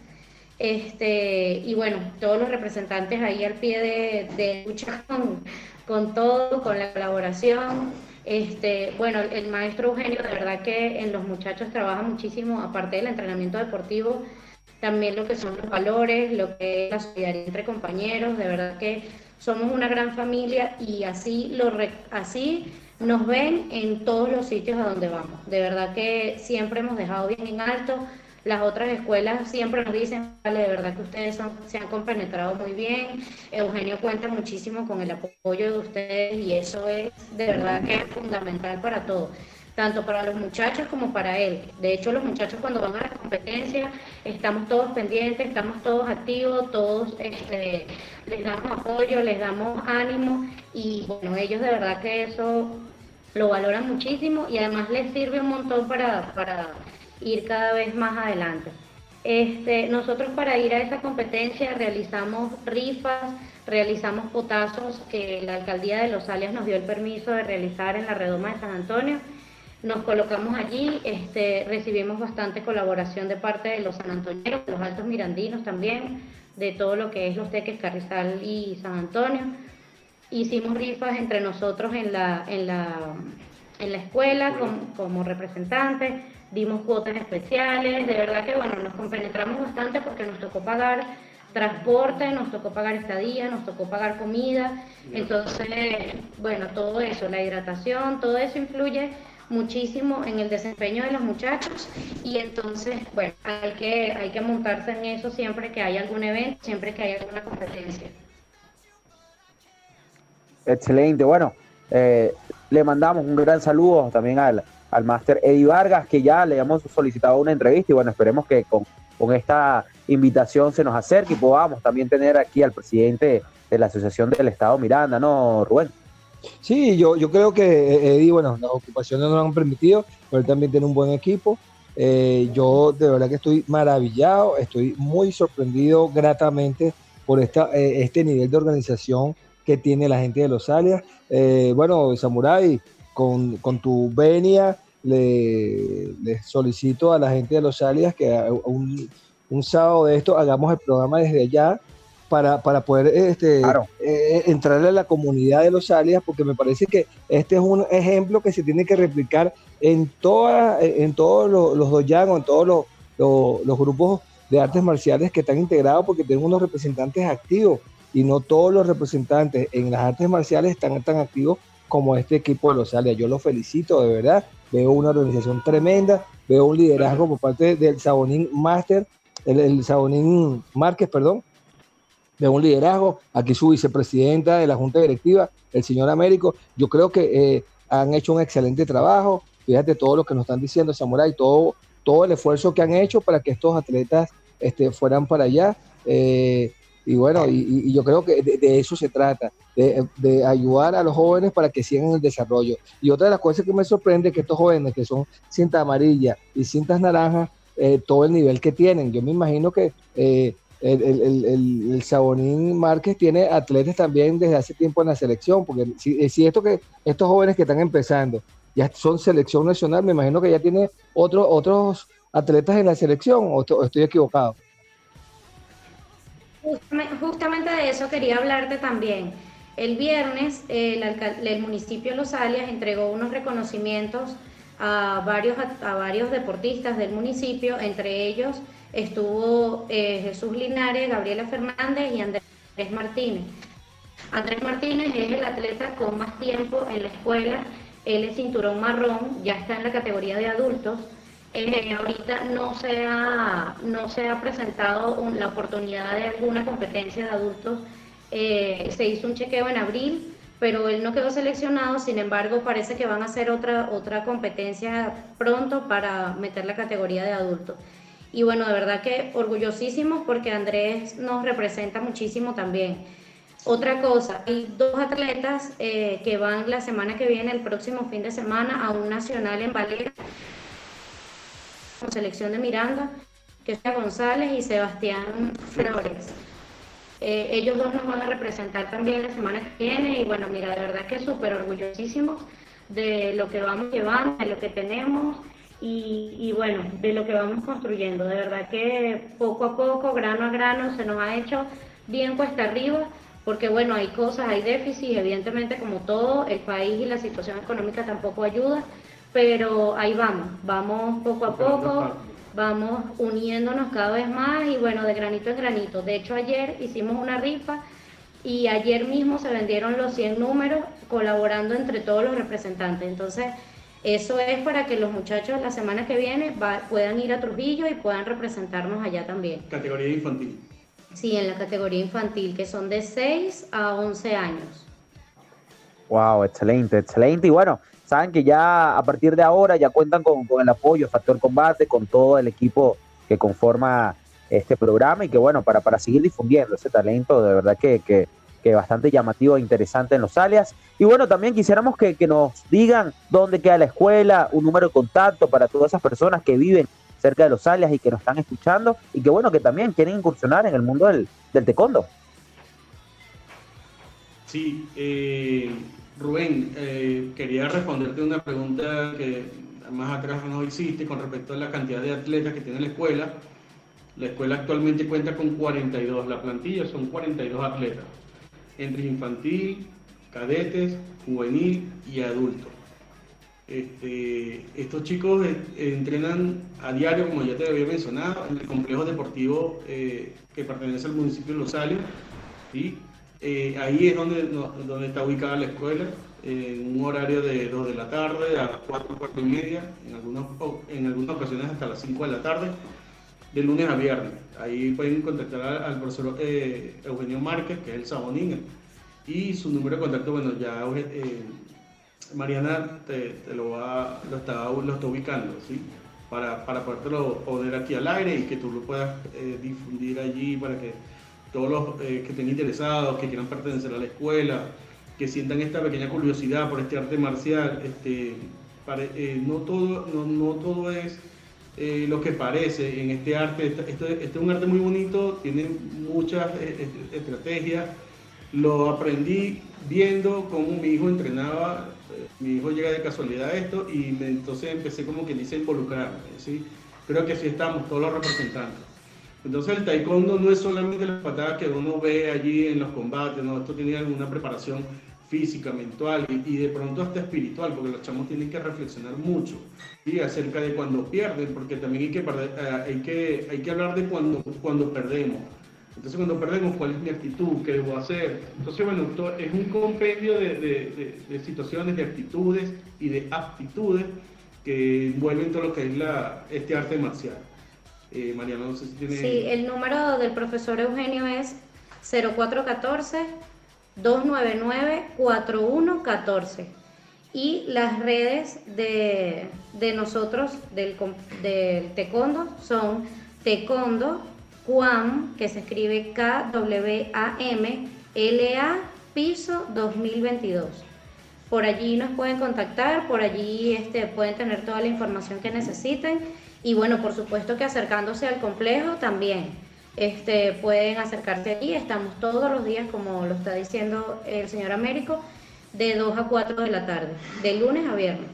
Este, y bueno, todos los representantes ahí al pie de, de lucha con, con todo, con la colaboración. Este, bueno, el maestro Eugenio, de verdad que en los muchachos trabaja muchísimo, aparte del entrenamiento deportivo, también lo que son los valores, lo que es la solidaridad entre compañeros, de verdad que somos una gran familia y así, lo, así nos ven en todos los sitios a donde vamos. De verdad que siempre hemos dejado bien en alto las otras escuelas siempre nos dicen, vale, de verdad que ustedes se han compenetrado muy bien. Eugenio cuenta muchísimo con el apoyo de ustedes y eso es de verdad que es fundamental para todos tanto para los muchachos como para él. De hecho, los muchachos cuando van a la competencia estamos todos pendientes, estamos todos activos, todos este, les damos apoyo, les damos ánimo y bueno, ellos de verdad que eso lo valoran muchísimo y además les sirve un montón para, para ir cada vez más adelante. Este, nosotros para ir a esa competencia realizamos rifas, realizamos potazos que la alcaldía de Los Alias nos dio el permiso de realizar en la redoma de San Antonio. Nos colocamos allí, este, recibimos bastante colaboración de parte de los sanantoneros, los altos mirandinos también, de todo lo que es los teques Carrizal y San Antonio. Hicimos rifas entre nosotros en la, en la, en la escuela como representantes dimos cuotas especiales, de verdad que bueno, nos compenetramos bastante porque nos tocó pagar transporte, nos tocó pagar estadía, nos tocó pagar comida, entonces, bueno, todo eso, la hidratación, todo eso influye muchísimo en el desempeño de los muchachos. Y entonces, bueno, hay que, hay que montarse en eso siempre que hay algún evento, siempre que hay alguna competencia. Excelente, bueno, eh, le mandamos un gran saludo también al, al máster Eddie Vargas, que ya le hemos solicitado una entrevista y bueno, esperemos que con, con esta invitación se nos acerque y podamos también tener aquí al presidente de la Asociación del Estado Miranda, ¿no, Rubén? Sí, yo, yo creo que eh, Eddie, bueno, las ocupaciones no lo han permitido, pero él también tiene un buen equipo. Eh, yo de verdad que estoy maravillado, estoy muy sorprendido gratamente por esta, eh, este nivel de organización que tiene la gente de los alias. bueno, Samurai, con, con tu venia, le, le, solicito a la gente de los alias que un, un sábado de esto hagamos el programa desde allá para, para poder este, eh, entrarle a la comunidad de los alias, porque me parece que este es un ejemplo que se tiene que replicar en, toda, en todos los, los en todos los, los, grupos de artes marciales que están integrados, porque tienen unos representantes activos y no todos los representantes en las artes marciales están tan activos como este equipo de los alias. Yo los felicito, de verdad. Veo una organización tremenda, veo un liderazgo por parte del Sabonín Master, el, Sabonín Márquez, perdón, de un liderazgo. Aquí su vicepresidenta de la Junta Directiva, el señor Américo. Yo creo que eh, han hecho un excelente trabajo. Fíjate todo lo que nos están diciendo, Samurai, todo, todo el esfuerzo que han hecho para que estos atletas este, fueran para allá. Eh, y bueno, y, yo creo que de, eso se trata, de, ayudar a los jóvenes para que sigan el desarrollo. Y otra de las cosas que me sorprende es que estos jóvenes que son cinta amarilla y cintas naranjas, eh, todo el nivel que tienen. Yo me imagino que el, el, el, el, Sabonín Márquez tiene atletas también desde hace tiempo en la selección, porque si, si, esto que estos jóvenes que están empezando ya son selección nacional, me imagino que ya tiene otro, otros atletas en la selección, o, estoy equivocado. Justamente de eso quería hablarte también. El viernes el, municipio de Los Alias entregó unos reconocimientos a varios, varios deportistas del municipio, entre ellos estuvo eh, Jesús Linares, Gabriela Fernández y Andrés Martínez. Andrés Martínez es el atleta con más tiempo en la escuela, él es cinturón marrón, ya está en la categoría de adultos. Ahorita no se, ha, no se ha presentado la oportunidad de alguna competencia de adultos. Eh, se hizo un chequeo en abril, pero él no quedó seleccionado, sin embargo parece que van a hacer otra, otra competencia pronto para meter la categoría de adultos. Y bueno, de verdad que orgullosísimos porque Andrés nos representa muchísimo también. Otra cosa, hay dos atletas eh, que van la semana que viene, el próximo fin de semana, a un nacional en Valera, con selección de Miranda, que es González y Sebastián Flores. Eh, ellos dos nos van a representar también la semana que viene y bueno, mira, de verdad que súper orgullosísimos de lo que vamos llevando, de lo que tenemos y, bueno, de lo que vamos construyendo. De verdad que poco a poco, grano a grano, se nos ha hecho bien cuesta arriba, porque bueno, hay cosas, hay déficit, evidentemente como todo, el país y la situación económica tampoco ayuda, pero ahí vamos, vamos poco a poco, vamos uniéndonos cada vez más y bueno, de granito en granito. De hecho, ayer hicimos una rifa y ayer mismo se vendieron los 100 números colaborando entre todos los representantes. Entonces, eso es para que los muchachos la semana que viene puedan ir a Trujillo y puedan representarnos allá también. Categoría infantil. Sí, en la categoría infantil, que son de 6 a 11 años. Wow, excelente, excelente. Y bueno, saben que ya a partir de ahora ya cuentan con, con el apoyo Factor Combate, con todo el equipo que conforma este programa y que bueno, para, para seguir difundiendo ese talento, de verdad que, que bastante llamativo e interesante en los alias. Y bueno, también quisiéramos que, nos digan dónde queda la escuela, un número de contacto para todas esas personas que viven cerca de los alias y que nos están escuchando y que bueno, que también quieren incursionar en el mundo del, del taekwondo. Sí, eh, Rubén, eh, quería responderte una pregunta que más atrás no hiciste con respecto a la cantidad de atletas que tiene la escuela. La escuela actualmente cuenta con 42, la plantilla son 42 atletas entre infantil, cadetes, juvenil y adulto. Este, estos chicos eh, entrenan a diario, como ya te había mencionado, en el complejo deportivo eh, que pertenece al municipio de Los Alios. ¿sí? Eh, ahí es donde, donde está ubicada la escuela, en un horario de 2 de la tarde a 4, 4 y media, en algunas, en algunas ocasiones hasta las 5 de la tarde, de lunes a viernes. Ahí pueden contactar al, profesor Eugenio Márquez, que es el Sabonín, y su número de contacto, bueno, ya eh, Mariana te, lo, va, lo, está, lo está ubicando, ¿sí? Para, para podértelo poner aquí al aire y que tú lo puedas eh, difundir allí para que todos los eh, que estén interesados, que quieran pertenecer a la escuela, que sientan esta pequeña curiosidad por este arte marcial, este, eh, no, todo, no, todo es lo que parece en este arte. Este, este, es un arte muy bonito, tiene muchas estrategias. Lo aprendí viendo cómo mi hijo entrenaba mi hijo llega de casualidad a esto y entonces empecé como que dice involucrarme, ¿sí? Creo que así estamos todos los representantes. Entonces el taekwondo no es solamente las patadas que uno ve allí en los combates, no, esto tiene alguna preparación física, mental y, de pronto hasta espiritual, porque los chamos tienen que reflexionar mucho y acerca de cuando pierden, porque también hay que, eh, hay que, hay que hablar de cuando, cuando perdemos entonces cuando perdemos, ¿cuál es mi actitud? ¿Qué debo hacer? Entonces, bueno, es un compendio de, situaciones, de actitudes y de aptitudes que envuelven todo lo que es la, este arte marcial. Eh, Mariana, no. Sí, el número del profesor Eugenio es 0414-299-4114. Y las redes de, nosotros del, del Tecondo son Tecondo QUAM, que se escribe K-W-A-M, L-A, piso 2022. Por allí nos pueden contactar, por allí este, pueden tener toda la información que necesiten y bueno, por supuesto que acercándose al complejo también este, pueden acercarse allí. Estamos todos los días, como lo está diciendo el señor Américo, de 2 a 4 de la tarde, de lunes a viernes.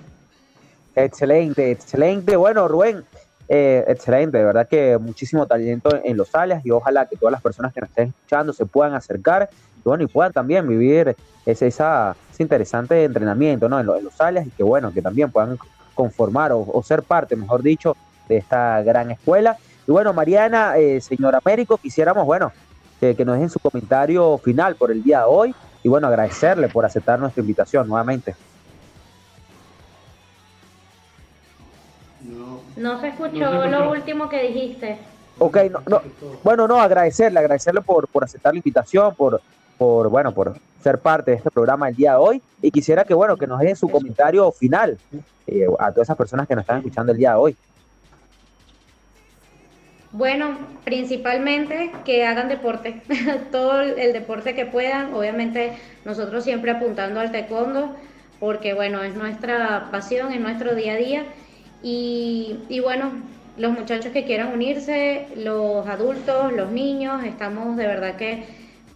Excelente, excelente. Bueno, Rubén, eh, excelente, de verdad que muchísimo talento en los alias y ojalá que todas las personas que nos estén escuchando se puedan acercar y, bueno, y puedan también vivir ese, esa, interesante entrenamiento ¿no? en, los alias y que bueno, que también puedan conformar o, ser parte, mejor dicho, de esta gran escuela. Y bueno, Mariana, eh, señor Américo, quisiéramos, bueno, que nos dejen su comentario final por el día de hoy y bueno, agradecerle por aceptar nuestra invitación nuevamente. No se escuchó lo último que dijiste. Ok, no, bueno, no, agradecerle, agradecerle por, por aceptar la invitación, por, por, bueno, por ser parte de este programa el día de hoy y quisiera que, bueno, que nos dejen su comentario final eh, a todas esas personas que nos están escuchando el día de hoy. Bueno, principalmente que hagan deporte, todo el deporte que puedan, obviamente nosotros siempre apuntando al taekwondo, porque bueno, es nuestra pasión, es nuestro día a día. Y, bueno, los muchachos que quieran unirse, los adultos, los niños, estamos de verdad que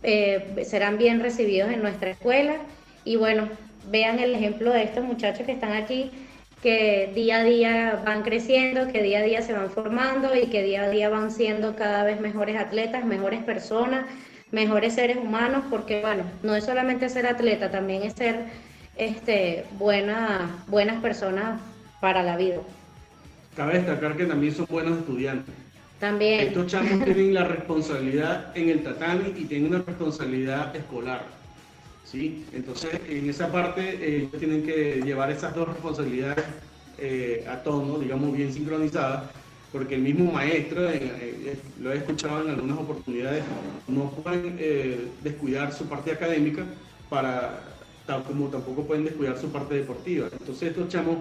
eh, serán bien recibidos en nuestra escuela. Y bueno, vean el ejemplo de estos muchachos que están aquí, que día a día van creciendo, que día a día se van formando y que día a día van siendo cada vez mejores atletas, mejores personas, mejores seres humanos, porque bueno, no es solamente ser atleta, también es ser este, buena, buenas personas para la vida. Cabe destacar que también son buenos estudiantes. También. Estos chamos tienen la responsabilidad en el tatami y tienen una responsabilidad escolar. ¿Sí? Entonces, en esa parte, eh, ellos tienen que llevar esas dos responsabilidades eh, a tono, digamos, bien sincronizadas, porque el mismo maestro, eh, lo he escuchado en algunas oportunidades, no pueden descuidar su parte académica para, tal como tampoco pueden descuidar su parte deportiva. Entonces, estos chamos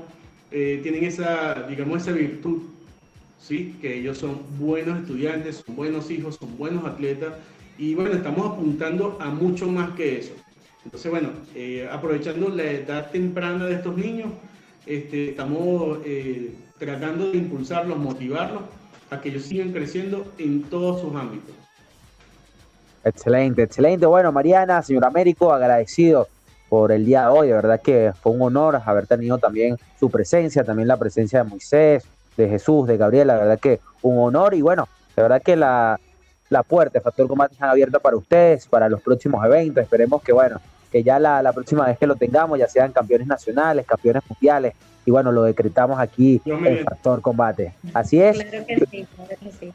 tienen esa, digamos, esa virtud, ¿sí? Que ellos son buenos estudiantes, son buenos hijos, son buenos atletas y bueno, estamos apuntando a mucho más que eso. Entonces, bueno, eh, aprovechando la edad temprana de estos niños, este, estamos eh, tratando de impulsarlos, motivarlos a que ellos sigan creciendo en todos sus ámbitos. Excelente, excelente. Bueno, Mariana, señor Américo, agradecido por el día de hoy. De verdad que fue un honor haber tenido también su presencia, también la presencia de Moisés, de Jesús, de Gabriela. La verdad que un honor y bueno, de verdad que la, la puerta de Factor Combate está abierta para ustedes, para los próximos eventos. Esperemos que bueno, que ya la, próxima vez que lo tengamos, ya sean campeones nacionales, campeones mundiales, y bueno, lo decretamos aquí en Factor Combate. Así es. Claro que sí, claro que sí.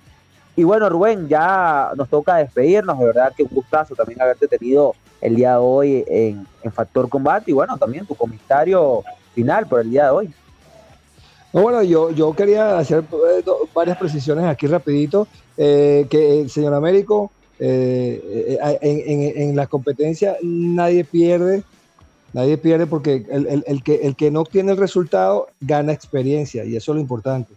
Y bueno, Rubén, ya nos toca despedirnos. De verdad que un gustazo también haberte tenido el día de hoy en, Factor Combate y bueno, también tu comentario final por el día de hoy. bueno, yo, yo quería hacer eh, varias precisiones aquí rapidito, eh, que el señor Américo, eh, en, en, la competencia nadie pierde Nadie pierde porque el, que, el que no tiene el resultado gana experiencia y eso es lo importante.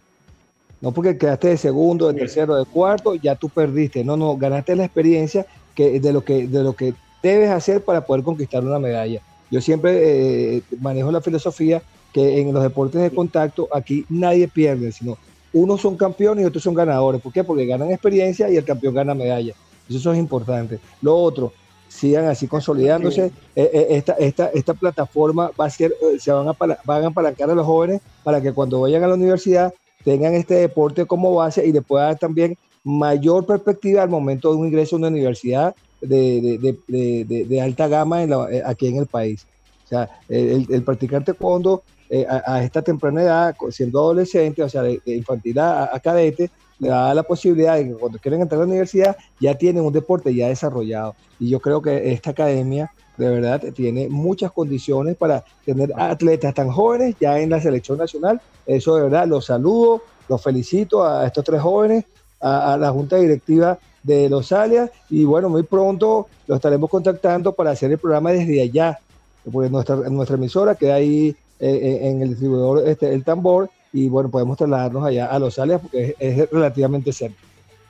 No porque quedaste de segundo, de tercero, de cuarto, ya tú perdiste. No, no, ganaste la experiencia que, de, lo que, de lo que debes hacer para poder conquistar una medalla. Yo siempre eh, manejo la filosofía que en los deportes de contacto aquí nadie pierde, sino unos son campeones y otros son ganadores. ¿Por qué? Porque ganan experiencia y el campeón gana medalla. Eso es importante. Lo otro, sigan así consolidándose. Eh, eh, esta, esta, esta plataforma va a ser, se van a, van a apalancar a los jóvenes para que cuando vayan a la universidad tengan este deporte como base y le pueda dar también mayor perspectiva al momento de un ingreso a una universidad de, de, de, alta gama eh, aquí en el país. O sea, el, el practicante cuando eh, a, esta temprana edad, siendo adolescente, o sea, de, infantil a, cadete, le da la posibilidad de que cuando quieren entrar a la universidad ya tienen un deporte ya desarrollado. Y yo creo que esta academia de verdad tiene muchas condiciones para tener atletas tan jóvenes ya en la selección nacional. Eso de verdad los saludo, los felicito a estos tres jóvenes, a, la junta directiva de Los Alias y bueno, muy pronto lo estaremos contactando para hacer el programa desde allá, porque nuestra, nuestra emisora queda ahí eh, eh, en el distribuidor este, El Tambor y bueno, podemos trasladarnos allá a Los Alias porque es, relativamente cerca.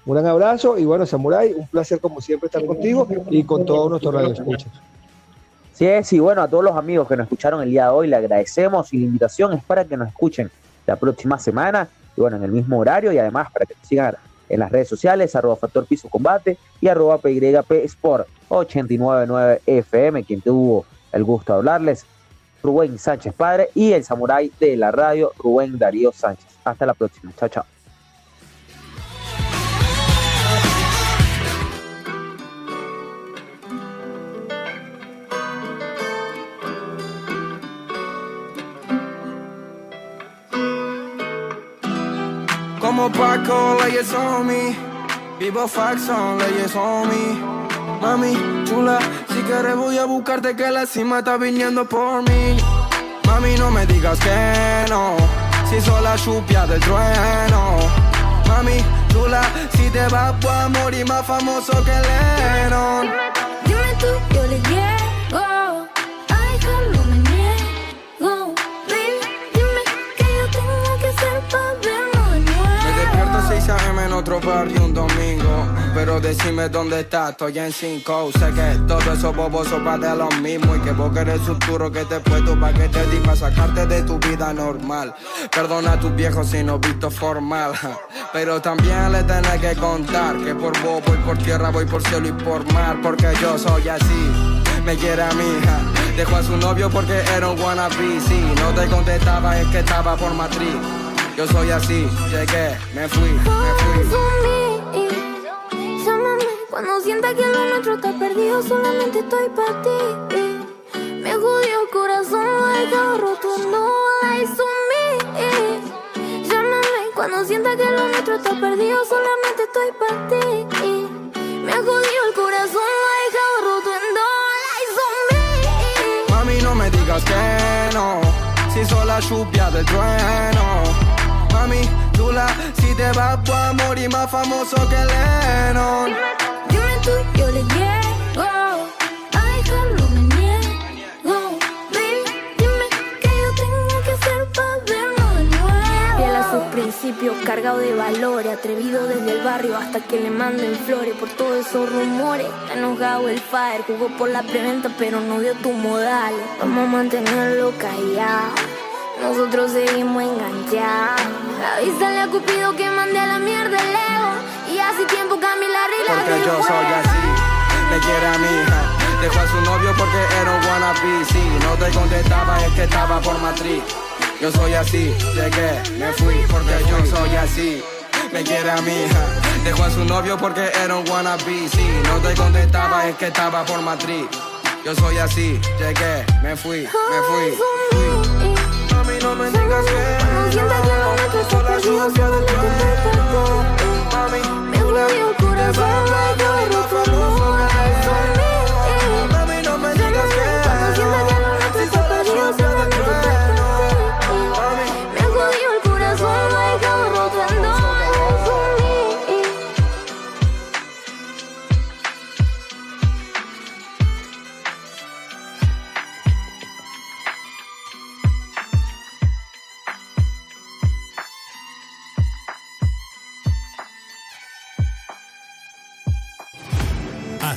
Un gran abrazo y bueno, Samurai, un placer como siempre estar contigo y con todos nuestros radioescuchas. Sí, es, y bueno, a todos los amigos que nos escucharon el día de hoy, le agradecemos y la invitación es para que nos escuchen la próxima semana y bueno, en el mismo horario y además para que nos sigan en las redes sociales, arroba Factor Piso Combate y arroba PYP Sport 899 FM, quien tuvo el gusto de hablarles. Rubén Sánchez Padre y el samurái de la radio, Rubén Darío Sánchez. Hasta la próxima. Chao, chao. Como Paco, leyes on me. Vivo fax on, leyes on me. Mami, chula, quieres voy a buscarte que la cima está viniendo por mí. Mami, no me digas que no, si soy la chupia del trueno. Mami, chula, si te vas a morir más famoso que Lennon. Dime, tú, yo le llego. Otro barrio un domingo. Pero decime dónde estás, estoy en 5 Sé que todo eso bobos son de lo mismo Y que vos querés futuro que te puesto pa' que te di sacarte de tu vida normal Perdona a tus viejos si no visto formal Pero también le tenés que contar Que por vos voy por tierra, voy por cielo y por mar Porque yo soy así me quiere a mi hija. Dejó a su novio porque era un wannabe. Si no te contestaba, es que estaba por matriz. Yo soy así, llegué, me fui, me fui. Cuando sienta que lo nuestro está perdido, solamente estoy para ti. Me jodió el corazón, lo he roto, no hay me. Llámame cuando sienta que lo nuestro está perdido, solamente estoy para ti. Me jodió el corazón, lo he roto, no hay me. Mami, no me digas que no, si soy la lluvia del trueno. Mami, chula, si te vas, a morir más famoso que Lennon yo le llego. Ay, no me niego. Baby, dime que yo tengo que hacer para vernos de nuevo. Fiel a sus principios, cargado de valores, atrevido desde el barrio hasta que le manden flores por todos esos rumores. Enojado el fire, jugó por la preventa, pero no dio tu modal. Vamos a mantenerlo callado. Nosotros seguimos enganchados. Avísale a Cupido que mande a la mierda el ego. Y hace tiempo Camila la Porque yo soy así, me quiere a mi hija. Dejó a su novio porque era un wannabe. Si no te contestaba es que estaba por matriz. Yo soy así, llegué, me fui porque yo soy así. Me quiere a mi hija. Dejó a su novio porque era un wannabe. Si no te contestaba es que estaba por matriz. Yo soy así, llegué, me fui, me fui. Mami, no me digas que no, no, no, mami. Me jodió el corazón, me dio roto,